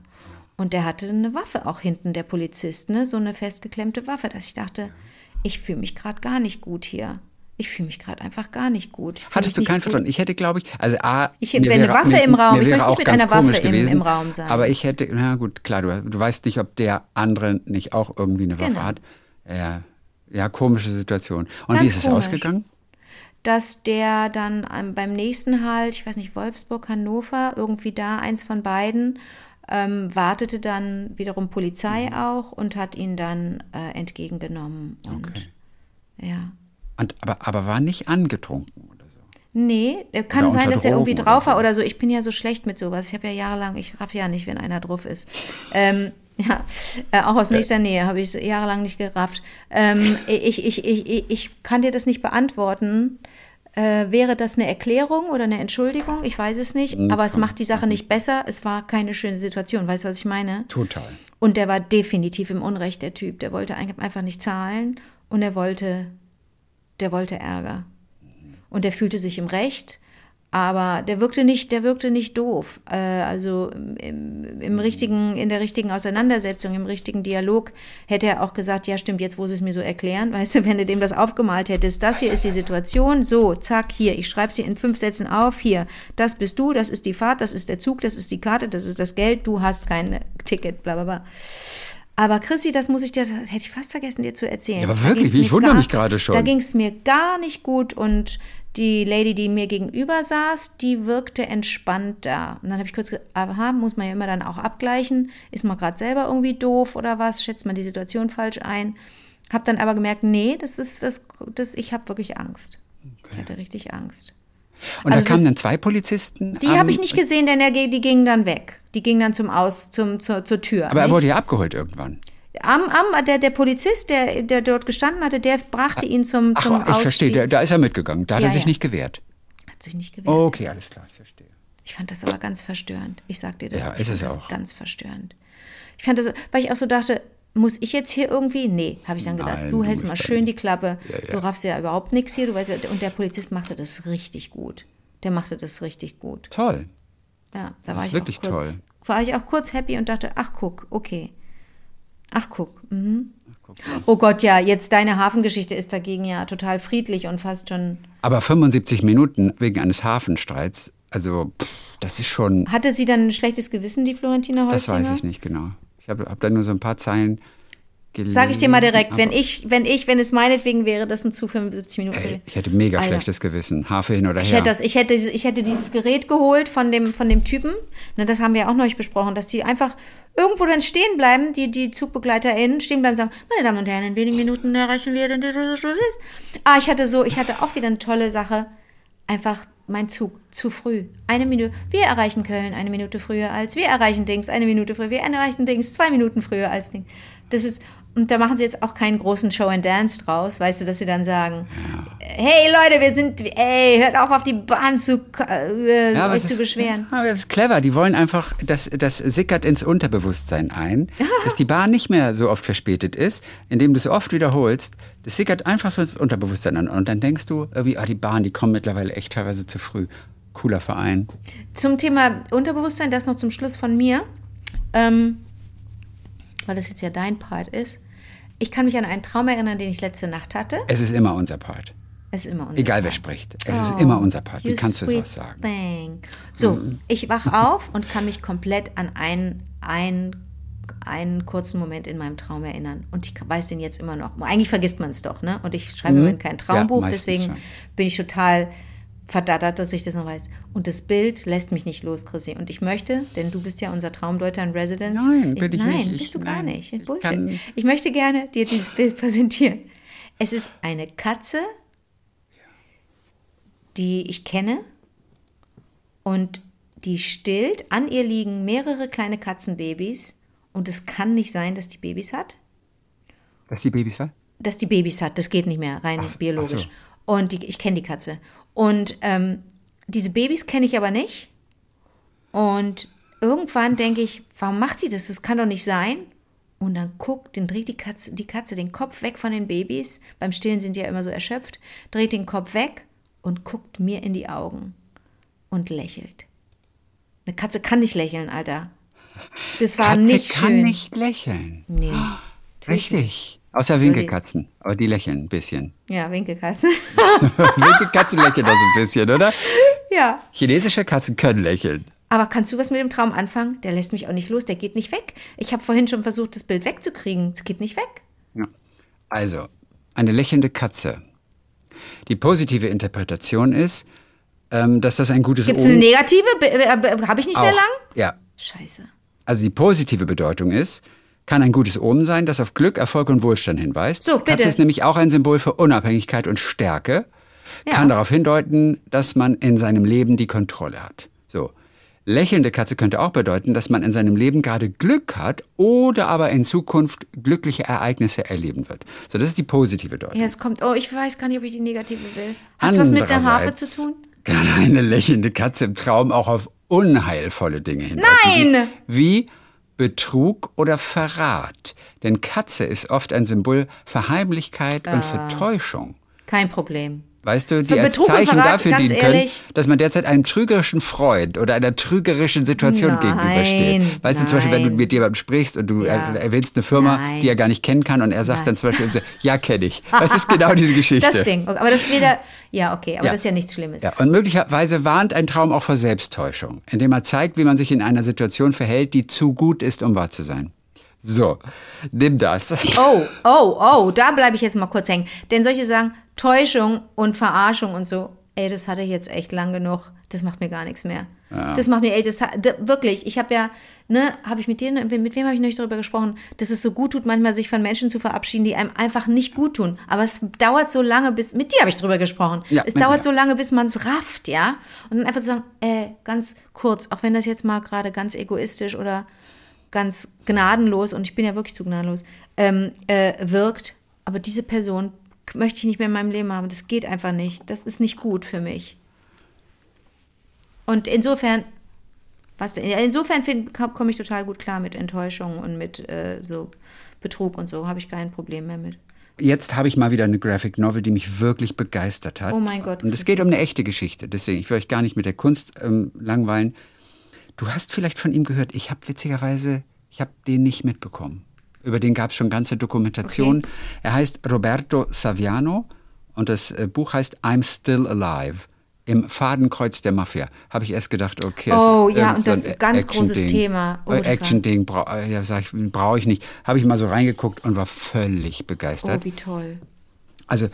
Und der hatte eine Waffe auch hinten, der Polizist, ne? so eine festgeklemmte Waffe, dass ich dachte, ich fühle mich gerade gar nicht gut hier. Ich fühle mich gerade einfach gar nicht gut. Ich fühl hattest du mich kein nicht gut. Vertrauen? Ich hätte, glaube ich, also A, Ich- mir wenn eine wäre- Waffe mir, im Raum, mir ich wäre möchte auch nicht mit ganz einer Waffe komisch im- gewesen, im Raum sein. Aber ich hätte, na gut, klar, du, du weißt nicht, ob der andere nicht auch irgendwie eine Waffe Genau. hat. Ja, ja, komische Situation. Und wie Ganz ist es komisch. ausgegangen? dass der dann am- beim nächsten Halt, ich weiß nicht, Wolfsburg, Hannover, irgendwie da, eins von beiden, ähm, wartete dann wiederum Polizei Mhm. auch und hat ihn dann äh, entgegengenommen. Und, Okay. Ja. Und, aber, aber war nicht angetrunken oder so. Nee, äh, kann Oder sein, dass er irgendwie Drogen oder drauf war so. oder so. Ich bin ja so schlecht mit sowas. Ich habe ja jahrelang, ich raff ja nicht, wenn einer drauf ist. Ähm, ja, äh, auch aus nächster Nähe habe ich es jahrelang nicht gerafft. Ähm, ich, ich, ich, ich, kann dir das nicht beantworten. Äh, wäre das eine Erklärung oder eine Entschuldigung? Ich weiß es nicht. Aber es macht die Sache nicht besser. Es war keine schöne Situation. Weißt du, was ich meine? Total. Und der war definitiv im Unrecht, der Typ. Der wollte einfach nicht zahlen und er wollte, der wollte Ärger. Und der fühlte sich im Recht, aber der wirkte nicht, der wirkte nicht doof. Äh, also im, im richtigen, in der richtigen Auseinandersetzung, im richtigen Dialog hätte er auch gesagt, ja stimmt, jetzt wo sie es mir so erklären, *laughs* weißt du, wenn du dem das aufgemalt hättest, das hier ist die Situation, so, zack, hier, ich schreibe sie in fünf Sätzen auf, hier, das bist du, das ist die Fahrt, das ist der Zug, das ist die Karte, das ist das Geld, du hast kein Ticket, bla bla bla. Aber Chrissy, das muss ich dir, das hätte ich fast vergessen, dir zu erzählen. Ja, aber wirklich, ich wundere gar- mich gerade schon. Da ging es mir gar nicht gut und die Lady, die mir gegenüber saß, die wirkte entspannt da. Und dann habe ich kurz gesagt, aha, muss man ja immer dann auch abgleichen. Ist man gerade selber irgendwie doof oder was? Schätzt man die Situation falsch ein? Hab dann aber gemerkt, nee, das ist das, das ich habe wirklich Angst. Ich hatte richtig Angst. Und Also da kamen dann zwei Polizisten. Die habe ich nicht gesehen, denn der, die gingen dann weg. Die gingen dann zum Aus, zum, zur, zur Tür. Aber er nicht? wurde ja abgeholt irgendwann. Am, am, der, der Polizist, der, der dort gestanden hatte, der brachte ihn zum, Ach, zum ich verstehe, Ausstieg. da, da ist er mitgegangen. Da hat Ja, er sich ja. nicht gewehrt. Hat sich nicht gewehrt. Okay, alles klar, ich verstehe. Ich fand das aber ganz verstörend. Ich sag dir das. Ja, ist es auch. ganz verstörend. Ich fand das, weil ich auch so dachte, muss ich jetzt hier irgendwie? Nee, habe ich dann gedacht. Nein, du du hältst mal musst da schön die Klappe. Ja, ja. Du raffst ja überhaupt nichts hier. Du weißt ja, und der Polizist machte das richtig gut. Der machte das richtig gut. Toll. Ja, da Das war ist ich wirklich auch kurz, toll. War ich auch kurz happy und dachte, ach guck, okay. Ach guck. Mhm. Oh Gott, ja, jetzt deine Hafengeschichte ist dagegen ja total friedlich und fast schon. Aber 75 Minuten wegen eines Hafenstreits, also pff, das ist schon, Hatte sie dann ein schlechtes Gewissen, die Florentina das Holzinger? weiß ich nicht genau. Ich habe hab da nur so ein paar Zeilen gelesen. Sag ich dir mal direkt, wenn ich, wenn ich, wenn es meinetwegen wäre, das sind zu 75 Minuten. Ey, ich hätte mega Alter. schlechtes Gewissen. Hafe hin oder Ich her. hätte, das, ich, hätte, dieses- ich hätte dieses Gerät geholt von dem, von dem Typen. Ne, das haben wir ja auch neulich besprochen, dass die einfach irgendwo dann stehen bleiben, die, die ZugbegleiterInnen stehen bleiben und sagen, meine Damen und Herren, in wenigen Minuten erreichen wir den. Ah, ich hatte so, ich hatte auch wieder eine tolle Sache. Einfach mein Zug zu früh. Eine Minute. Wir erreichen Köln eine Minute früher als wir erreichen Dings eine Minute früher. Wir erreichen Dings zwei Minuten früher als Dings. Das ist und da machen sie jetzt auch keinen großen Show and Dance draus, weißt du, dass sie dann sagen, hey Leute, wir sind, ey, hört auf, auf die Bahn zu äh, Ja, euch zu ist, beschweren. Ja, aber es ist clever. Die wollen einfach, das, das sickert ins Unterbewusstsein ein, dass die Bahn nicht mehr so oft verspätet ist, indem du es oft wiederholst. Das sickert einfach so ins Unterbewusstsein an. Und dann denkst du irgendwie, ah, die Bahn, die kommen mittlerweile echt teilweise zu früh. Cooler Verein. Zum Thema Unterbewusstsein, das noch zum Schluss von mir, ähm, weil das jetzt ja dein Part ist. Ich kann mich an einen Traum erinnern, den ich letzte Nacht hatte. Es ist immer unser Part. Es ist immer unser Egal Part. wer spricht. Es Oh, ist immer unser Part. Wie kannst du sowas sagen? Thing. So, ich wach auf und kann mich komplett an ein, ein einen kurzen Moment in meinem Traum erinnern. Und ich weiß den jetzt immer noch. Eigentlich vergisst man es doch, ne? Und ich schreibe mhm. kein Traumbuch, ja, deswegen schon. bin ich total verdattert, dass ich das noch weiß. Und das Bild lässt mich nicht los, Chrissy. Und ich möchte, denn du bist ja unser Traumdeuter in Residence. Nein, bin ich, ich nicht. Nein, bist du gar nein, nicht. Ich Bullshit. Ich möchte gerne dir dieses Bild *laughs* präsentieren. Es ist eine Katze, die ich kenne und die stillt. An ihr liegen mehrere kleine Katzenbabys und es kann nicht sein, dass die Babys hat. Dass die Babys was? Dass die Babys hat. Das geht nicht mehr, rein ach, biologisch. So. Und die, ich kenne die Katze. Und ähm, diese Babys kenne ich aber nicht. Und irgendwann denke ich, warum macht sie das? Das kann doch nicht sein. Und dann guckt, dann dreht die Katze, die Katze den Kopf weg von den Babys. Beim Stillen sind die ja immer so erschöpft. Dreht den Kopf weg und guckt mir in die Augen und lächelt. Eine Katze kann nicht lächeln, Alter. Das war Katze nicht kann schön. nicht lächeln. Nee. Richtig. Außer Winkelkatzen. Aber die lächeln ein bisschen. *laughs* Ja, Winkelkatzen. Winkelkatzen lächeln das ein bisschen, oder? *laughs* ja. Chinesische Katzen können lächeln. Aber kannst du was mit dem Traum anfangen? Der lässt mich auch nicht los, der geht nicht weg. Ich habe vorhin schon versucht, das Bild wegzukriegen. Es geht nicht weg. Ja. Also, eine lächelnde Katze. Die positive Interpretation ist, ähm, dass das ein gutes Gibt es eine negative? Habe ich nicht auch, mehr lang? Ja. Scheiße. Also die positive Bedeutung ist, kann ein gutes Omen sein, das auf Glück, Erfolg und Wohlstand hinweist. So, bitte. Katze ist nämlich auch ein Symbol für Unabhängigkeit und Stärke. Ja. Kann darauf hindeuten, dass man in seinem Leben die Kontrolle hat. So. Lächelnde Katze könnte auch bedeuten, dass man in seinem Leben gerade Glück hat oder aber in Zukunft glückliche Ereignisse erleben wird. So, das ist die positive Deutung. Ja, es kommt, oh, ich weiß gar nicht, ob ich die negative will. Hat es was mit der Harfe zu tun? Kann eine lächelnde Katze im Traum auch auf unheilvolle Dinge hindeuten. Nein! Wie Betrug oder Verrat. Denn Katze ist oft ein Symbol für Heimlichkeit und für Täuschung. Kein Problem. Weißt du, die als Zeichen Verrat, dafür dienen können, dass man derzeit einem trügerischen Freund oder einer trügerischen Situation nein, gegenübersteht. Weißt nein. du, zum Beispiel, wenn du mit jemandem sprichst und du ja. erwähnst eine Firma, nein. die er gar nicht kennen kann und er sagt dann zum Beispiel, *laughs* ja, kenne ich. Das ist genau diese *laughs* Geschichte. Das Ding. Aber das ist wieder, ja, okay, aber ja. das ist ja nichts Schlimmes. Ja, und möglicherweise warnt ein Traum auch vor Selbsttäuschung, indem er zeigt, wie man sich in einer Situation verhält, die zu gut ist, um wahr zu sein. So, nimm das. Oh, oh, oh, da bleibe ich jetzt mal kurz hängen. Denn solche sagen, Täuschung und Verarschung und so, ey, das hatte ich jetzt echt lang genug. Das macht mir gar nichts mehr. Ja. Das macht mir, ey, das wirklich. Ich habe ja, ne, habe ich mit dir, mit wem habe ich nicht darüber gesprochen, dass es so gut tut, manchmal sich von Menschen zu verabschieden, die einem einfach nicht gut tun. Aber es dauert so lange, bis, mit dir habe ich drüber gesprochen. Ja, es dauert mir. so lange, bis man es rafft, ja. Und dann einfach zu sagen, ey, ganz kurz, auch wenn das jetzt mal gerade ganz egoistisch oder ganz gnadenlos, und ich bin ja wirklich zu gnadenlos, ähm, äh, wirkt. Aber diese Person möchte ich nicht mehr in meinem Leben haben. Das geht einfach nicht. Das ist nicht gut für mich. Und insofern, was, insofern komme ich total gut klar mit Enttäuschung und mit äh, so Betrug und so. Habe ich kein Problem mehr mit. Jetzt habe ich mal wieder eine Graphic Novel, die mich wirklich begeistert hat. Oh mein Gott. Und es geht um eine echte Geschichte. Deswegen, ich will euch gar nicht mit der Kunst ähm, langweilen. Du hast vielleicht von ihm gehört. Ich habe witzigerweise, ich habe den nicht mitbekommen. Über den gab es schon ganze Dokumentationen. Okay. Er heißt Roberto Saviano und das äh, Buch heißt I'm Still Alive. Im Fadenkreuz der Mafia habe ich erst gedacht, okay, oh ja, und das ist ein ganz großes Thema. Oh, Action-Ding bra äh, ja, ich, brauche ich nicht. Habe ich mal so reingeguckt und war völlig begeistert. Oh, wie toll. Also,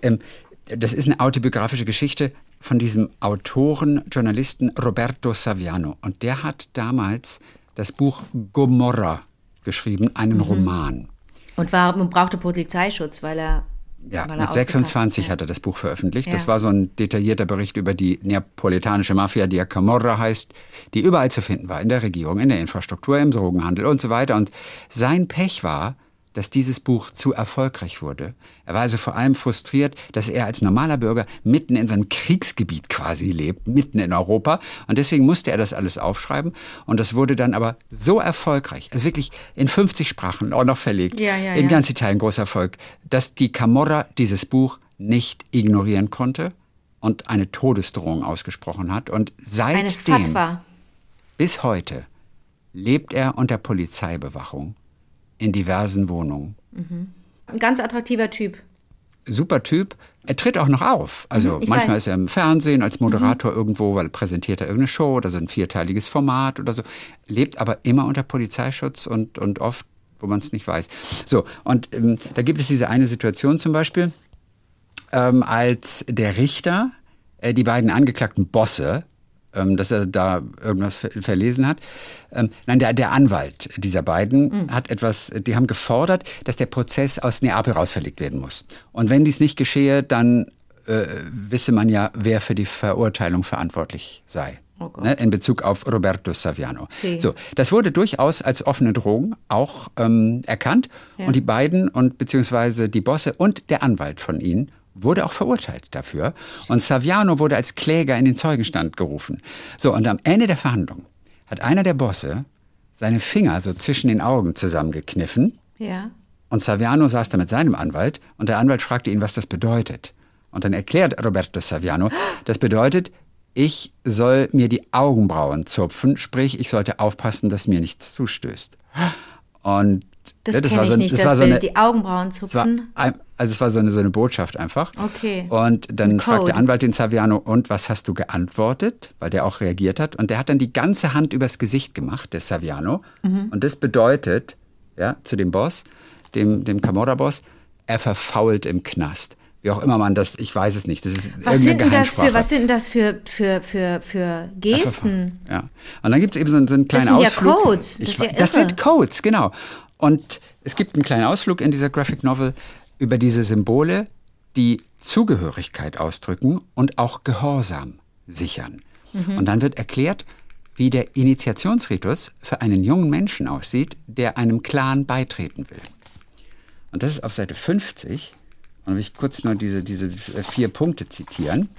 ähm, das ist eine autobiografische Geschichte von diesem Autoren, Journalisten Roberto Saviano. Und der hat damals das Buch Gomorra geschrieben, einen mhm. Roman. Und war, brauchte Polizeischutz, weil er. Ja, weil er mit 26 hat er das Buch veröffentlicht. Ja. Das war so ein detaillierter Bericht über die neapolitanische Mafia, die ja Camorra heißt, die überall zu finden war, in der Regierung, in der Infrastruktur, im Drogenhandel und so weiter. Und sein Pech war, dass dieses Buch zu erfolgreich wurde. Er war also vor allem frustriert, dass er als normaler Bürger mitten in seinem Kriegsgebiet quasi lebt, mitten in Europa. Und deswegen musste er das alles aufschreiben. Und das wurde dann aber so erfolgreich, also wirklich in 50 Sprachen auch noch verlegt, ja, ja, in ja. ganz Italien großer Erfolg, dass die Camorra dieses Buch nicht ignorieren konnte und eine Todesdrohung ausgesprochen hat. Und seitdem, bis heute, lebt er unter Polizeibewachung in diversen Wohnungen. Mhm. Ein ganz attraktiver Typ. super Typ. Er tritt auch noch auf. Also Mhm, ich manchmal weiß. ist er im Fernsehen als Moderator irgendwo, weil er präsentiert er irgendeine Show oder so ein vierteiliges Format oder so. Lebt aber immer unter Polizeischutz und, und oft, wo man es nicht weiß. So, und ähm, da gibt es diese eine Situation zum Beispiel, ähm, als der Richter äh, die beiden angeklagten Bosse, dass er da irgendwas ver verlesen hat. Ähm, nein, der, der Anwalt dieser beiden hat etwas, die haben gefordert, dass der Prozess aus Neapel rausverlegt werden muss. Und wenn dies nicht geschehe, dann äh, wisse man ja, wer für die Verurteilung verantwortlich sei. Oh ne, in Bezug auf Roberto Saviano. Sie. So, das wurde durchaus als offene Drohung auch ähm, erkannt. Und die beiden und beziehungsweise die Bosse und der Anwalt von ihnen wurde auch verurteilt dafür. Und Saviano wurde als Kläger in den Zeugenstand gerufen. So, und am Ende der Verhandlung hat einer der Bosse seine Finger so zwischen den Augen zusammengekniffen Ja. und Saviano saß da mit seinem Anwalt und der Anwalt fragte ihn, was das bedeutet. Und dann erklärt Roberto Saviano, das bedeutet, ich soll mir die Augenbrauen zupfen, sprich, ich sollte aufpassen, dass mir nichts zustößt. Und Das ja, kenne war ich so, nicht, das das war so eine, die Augenbrauen zupfen. ein- also es war so eine, so eine Botschaft einfach. Okay. Und dann fragt der Anwalt den Saviano, und was hast du geantwortet? Weil der auch reagiert hat. Und der hat dann die ganze Hand übers Gesicht gemacht, der Saviano. Mhm. Und das bedeutet, ja, zu dem Boss, dem, dem Camorra-Boss, er verfault im Knast. Wie auch immer man das, ich weiß es nicht. Das ist Was sind, das für, was sind das für, für, für, für Gesten? Ja. Und dann gibt es eben so, einen- so einen kleinen sind ja Ausflug. Codes. Das Ich ja das sind Codes, genau. Und es gibt einen kleinen Ausflug in dieser Graphic Novel über diese Symbole, die Zugehörigkeit ausdrücken und auch Gehorsam sichern. Mhm. Und dann wird erklärt, wie der Initiationsritus für einen jungen Menschen aussieht, der einem Clan beitreten will. Und das ist auf Seite 50. Und will ich kurz nur diese, diese vier Punkte zitieren.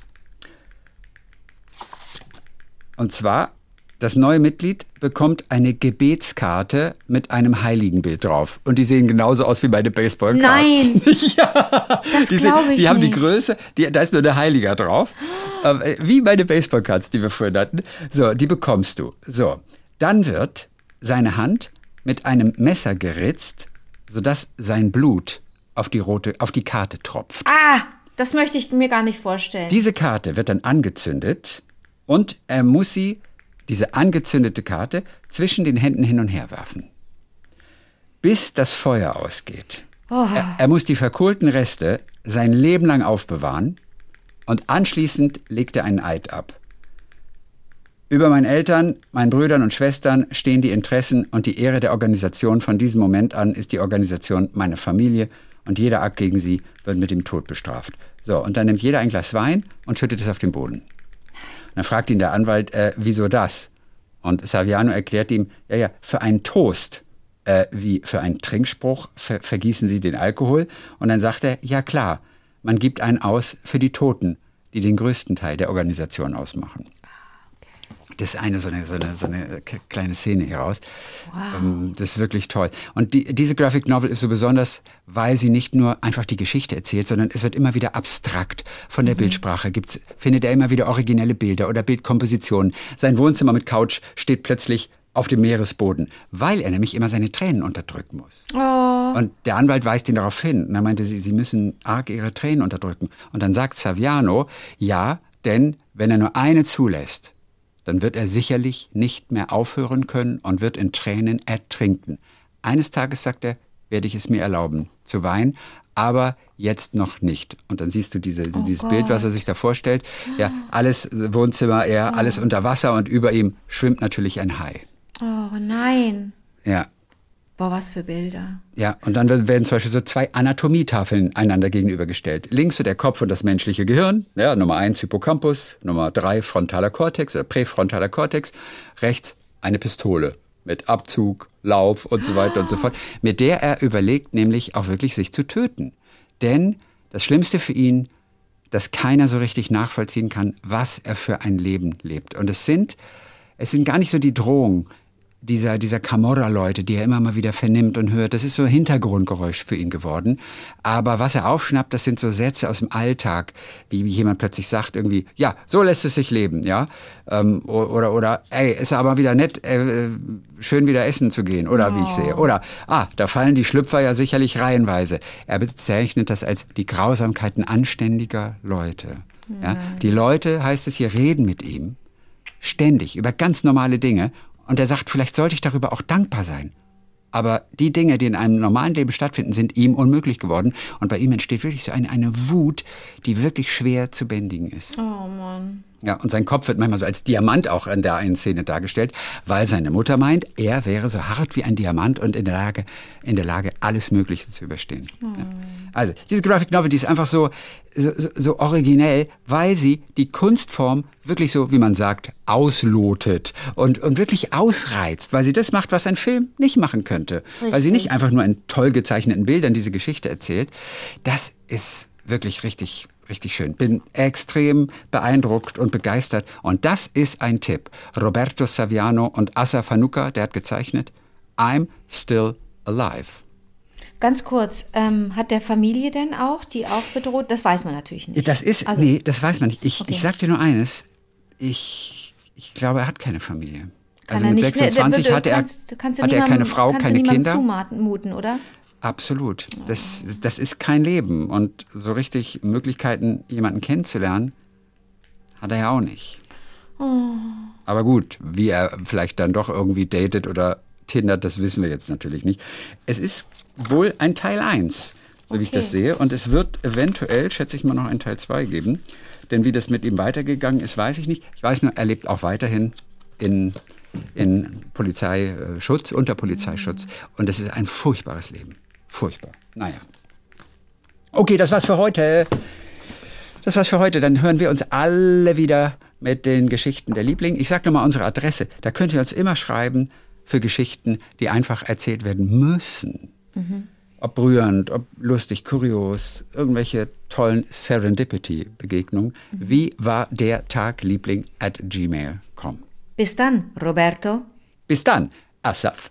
Und zwar, das neue Mitglied bekommt eine Gebetskarte mit einem Heiligenbild drauf. Und die sehen genauso aus wie meine Baseballcards. Nein. *laughs* ja. Das glaube ich die haben die. Größe, die, da ist nur der Heiliger drauf. *gasps* Äh, Wie meine Baseballcards, die wir vorhin hatten. So, die bekommst du. So, dann wird seine Hand mit einem Messer geritzt, sodass sein Blut auf die rote, auf die Karte tropft. Ah, das möchte ich mir gar nicht vorstellen. Diese Karte wird dann angezündet und er muss sie, diese angezündete Karte, zwischen den Händen hin und her werfen. Bis das Feuer ausgeht. Er, er muss die verkohlten Reste sein Leben lang aufbewahren und anschließend legt er einen Eid ab. Über meinen Eltern, meinen Brüdern und Schwestern stehen die Interessen und die Ehre der Organisation. Von diesem Moment an ist die Organisation meine Familie und jeder Akt gegen sie wird mit dem Tod bestraft. So, und dann nimmt jeder ein Glas Wein und schüttet es auf den Boden. Dann fragt ihn der Anwalt, äh, wieso das? Und Saviano erklärt ihm, ja, ja, für einen Toast, äh, wie für einen Trinkspruch, ver vergießen Sie den Alkohol. Und dann sagt er, ja klar, man gibt einen aus für die Toten, die den größten Teil der Organisation ausmachen. Das ist eine so eine, so eine, so eine k- kleine Szene hieraus. Ähm, Das ist wirklich toll. Und die, diese Graphic Novel ist so besonders, weil sie nicht nur einfach die Geschichte erzählt, sondern es wird immer wieder abstrakt. Von der Bildsprache gibt's, findet er immer wieder originelle Bilder oder Bildkompositionen. Sein Wohnzimmer mit Couch steht plötzlich auf dem Meeresboden, weil er nämlich immer seine Tränen unterdrücken muss. Und der Anwalt weist ihn darauf hin. Und er meinte, sie, sie müssen arg ihre Tränen unterdrücken. Und dann sagt Saviano, ja, denn wenn er nur eine zulässt, dann wird er sicherlich nicht mehr aufhören können und wird in Tränen ertrinken. Eines Tages, sagt er, werde ich es mir erlauben zu weinen, aber jetzt noch nicht. Und dann siehst du diese, dieses Bild, was er sich da vorstellt. Ja, alles Wohnzimmer, er, alles unter Wasser und über ihm schwimmt natürlich ein Hai. oh nein. Ja, Boah, was für Bilder. Ja, und dann werden zum Beispiel so zwei Anatomietafeln einander gegenübergestellt. Links so der Kopf und das menschliche Gehirn, ja, Nummer eins Hippocampus, Nummer drei frontaler Cortex oder präfrontaler Cortex, rechts eine Pistole mit Abzug, Lauf und so weiter und so fort, mit der er überlegt, nämlich auch wirklich sich zu töten. Denn das Schlimmste für ihn, dass keiner so richtig nachvollziehen kann, was er für ein Leben lebt. Und es sind, es sind gar nicht so die Drohungen, dieser, dieser Camorra-Leute, die er immer mal wieder vernimmt und hört. Das ist so ein Hintergrundgeräusch für ihn geworden. Aber was er aufschnappt, das sind so Sätze aus dem Alltag, wie, wie jemand plötzlich sagt irgendwie, ja, so lässt es sich leben, ja. Ähm, oder, oder, ey, ist aber wieder nett, äh, schön wieder essen zu gehen, oder oh. wie ich sehe. Oder, ah, da fallen die Schlüpfer ja sicherlich reihenweise. Er bezeichnet das als die Grausamkeiten anständiger Leute. Ja? Die Leute, heißt es hier, reden mit ihm ständig über ganz normale Dinge und er sagt, vielleicht sollte ich darüber auch dankbar sein. Aber die Dinge, die in einem normalen Leben stattfinden, sind ihm unmöglich geworden. Und bei ihm entsteht wirklich so eine, eine Wut, die wirklich schwer zu bändigen ist. Oh Mann. Ja, und sein Kopf wird manchmal so als Diamant auch in der einen Szene dargestellt, weil seine Mutter meint, er wäre so hart wie ein Diamant und in der Lage, in der Lage alles Mögliche zu überstehen. Oh. Ja. Also, diese Graphic Novel, die ist einfach so, so, so originell, weil sie die Kunstform wirklich so, wie man sagt, auslotet und, und wirklich ausreizt, weil sie das macht, was ein Film nicht machen könnte. Richtig. Weil sie nicht einfach nur in toll gezeichneten Bildern diese Geschichte erzählt. Das ist wirklich richtig richtig schön. Bin extrem beeindruckt und begeistert. Und das ist ein Tipp. Roberto Saviano und Asa Fanuca, der hat gezeichnet, I'm Still Alive. Ganz kurz, ähm, hat der Familie denn auch, die auch bedroht? Das weiß man natürlich nicht. Das ist, also, nee, das weiß man nicht. Ich, okay. ich sag dir nur eines. Ich, ich glaube, er hat keine Familie. Kann also mit nicht, 26 ne, hatte er, kannst, kannst hatte er keine Frau, keine Kinder. zumuten, oder? Absolut. Das, das ist kein Leben. Und so richtig Möglichkeiten, jemanden kennenzulernen, hat er ja auch nicht. Oh. Aber gut, wie er vielleicht dann doch irgendwie datet oder tindert, das wissen wir jetzt natürlich nicht. Es ist wohl ein Teil 1, so okay. wie ich das sehe. Und es wird eventuell, schätze ich mal, noch ein Teil 2 geben. Denn wie das mit ihm weitergegangen ist, weiß ich nicht. Ich weiß nur, er lebt auch weiterhin in, in Polizeischutz, unter Polizeischutz. Und das ist ein furchtbares Leben. Furchtbar. Naja. Okay, das war's für heute. Das war's für heute. Dann hören wir uns alle wieder mit den Geschichten der Liebling. Ich sage nochmal unsere Adresse. Da könnt ihr uns immer schreiben für Geschichten, die einfach erzählt werden müssen. Mhm. Ob rührend, ob lustig, kurios, irgendwelche tollen Serendipity-Begegnungen. Mhm. Wie war der Tag, Liebling at gmail.com. Bis dann, Roberto. Bis dann, Asaf.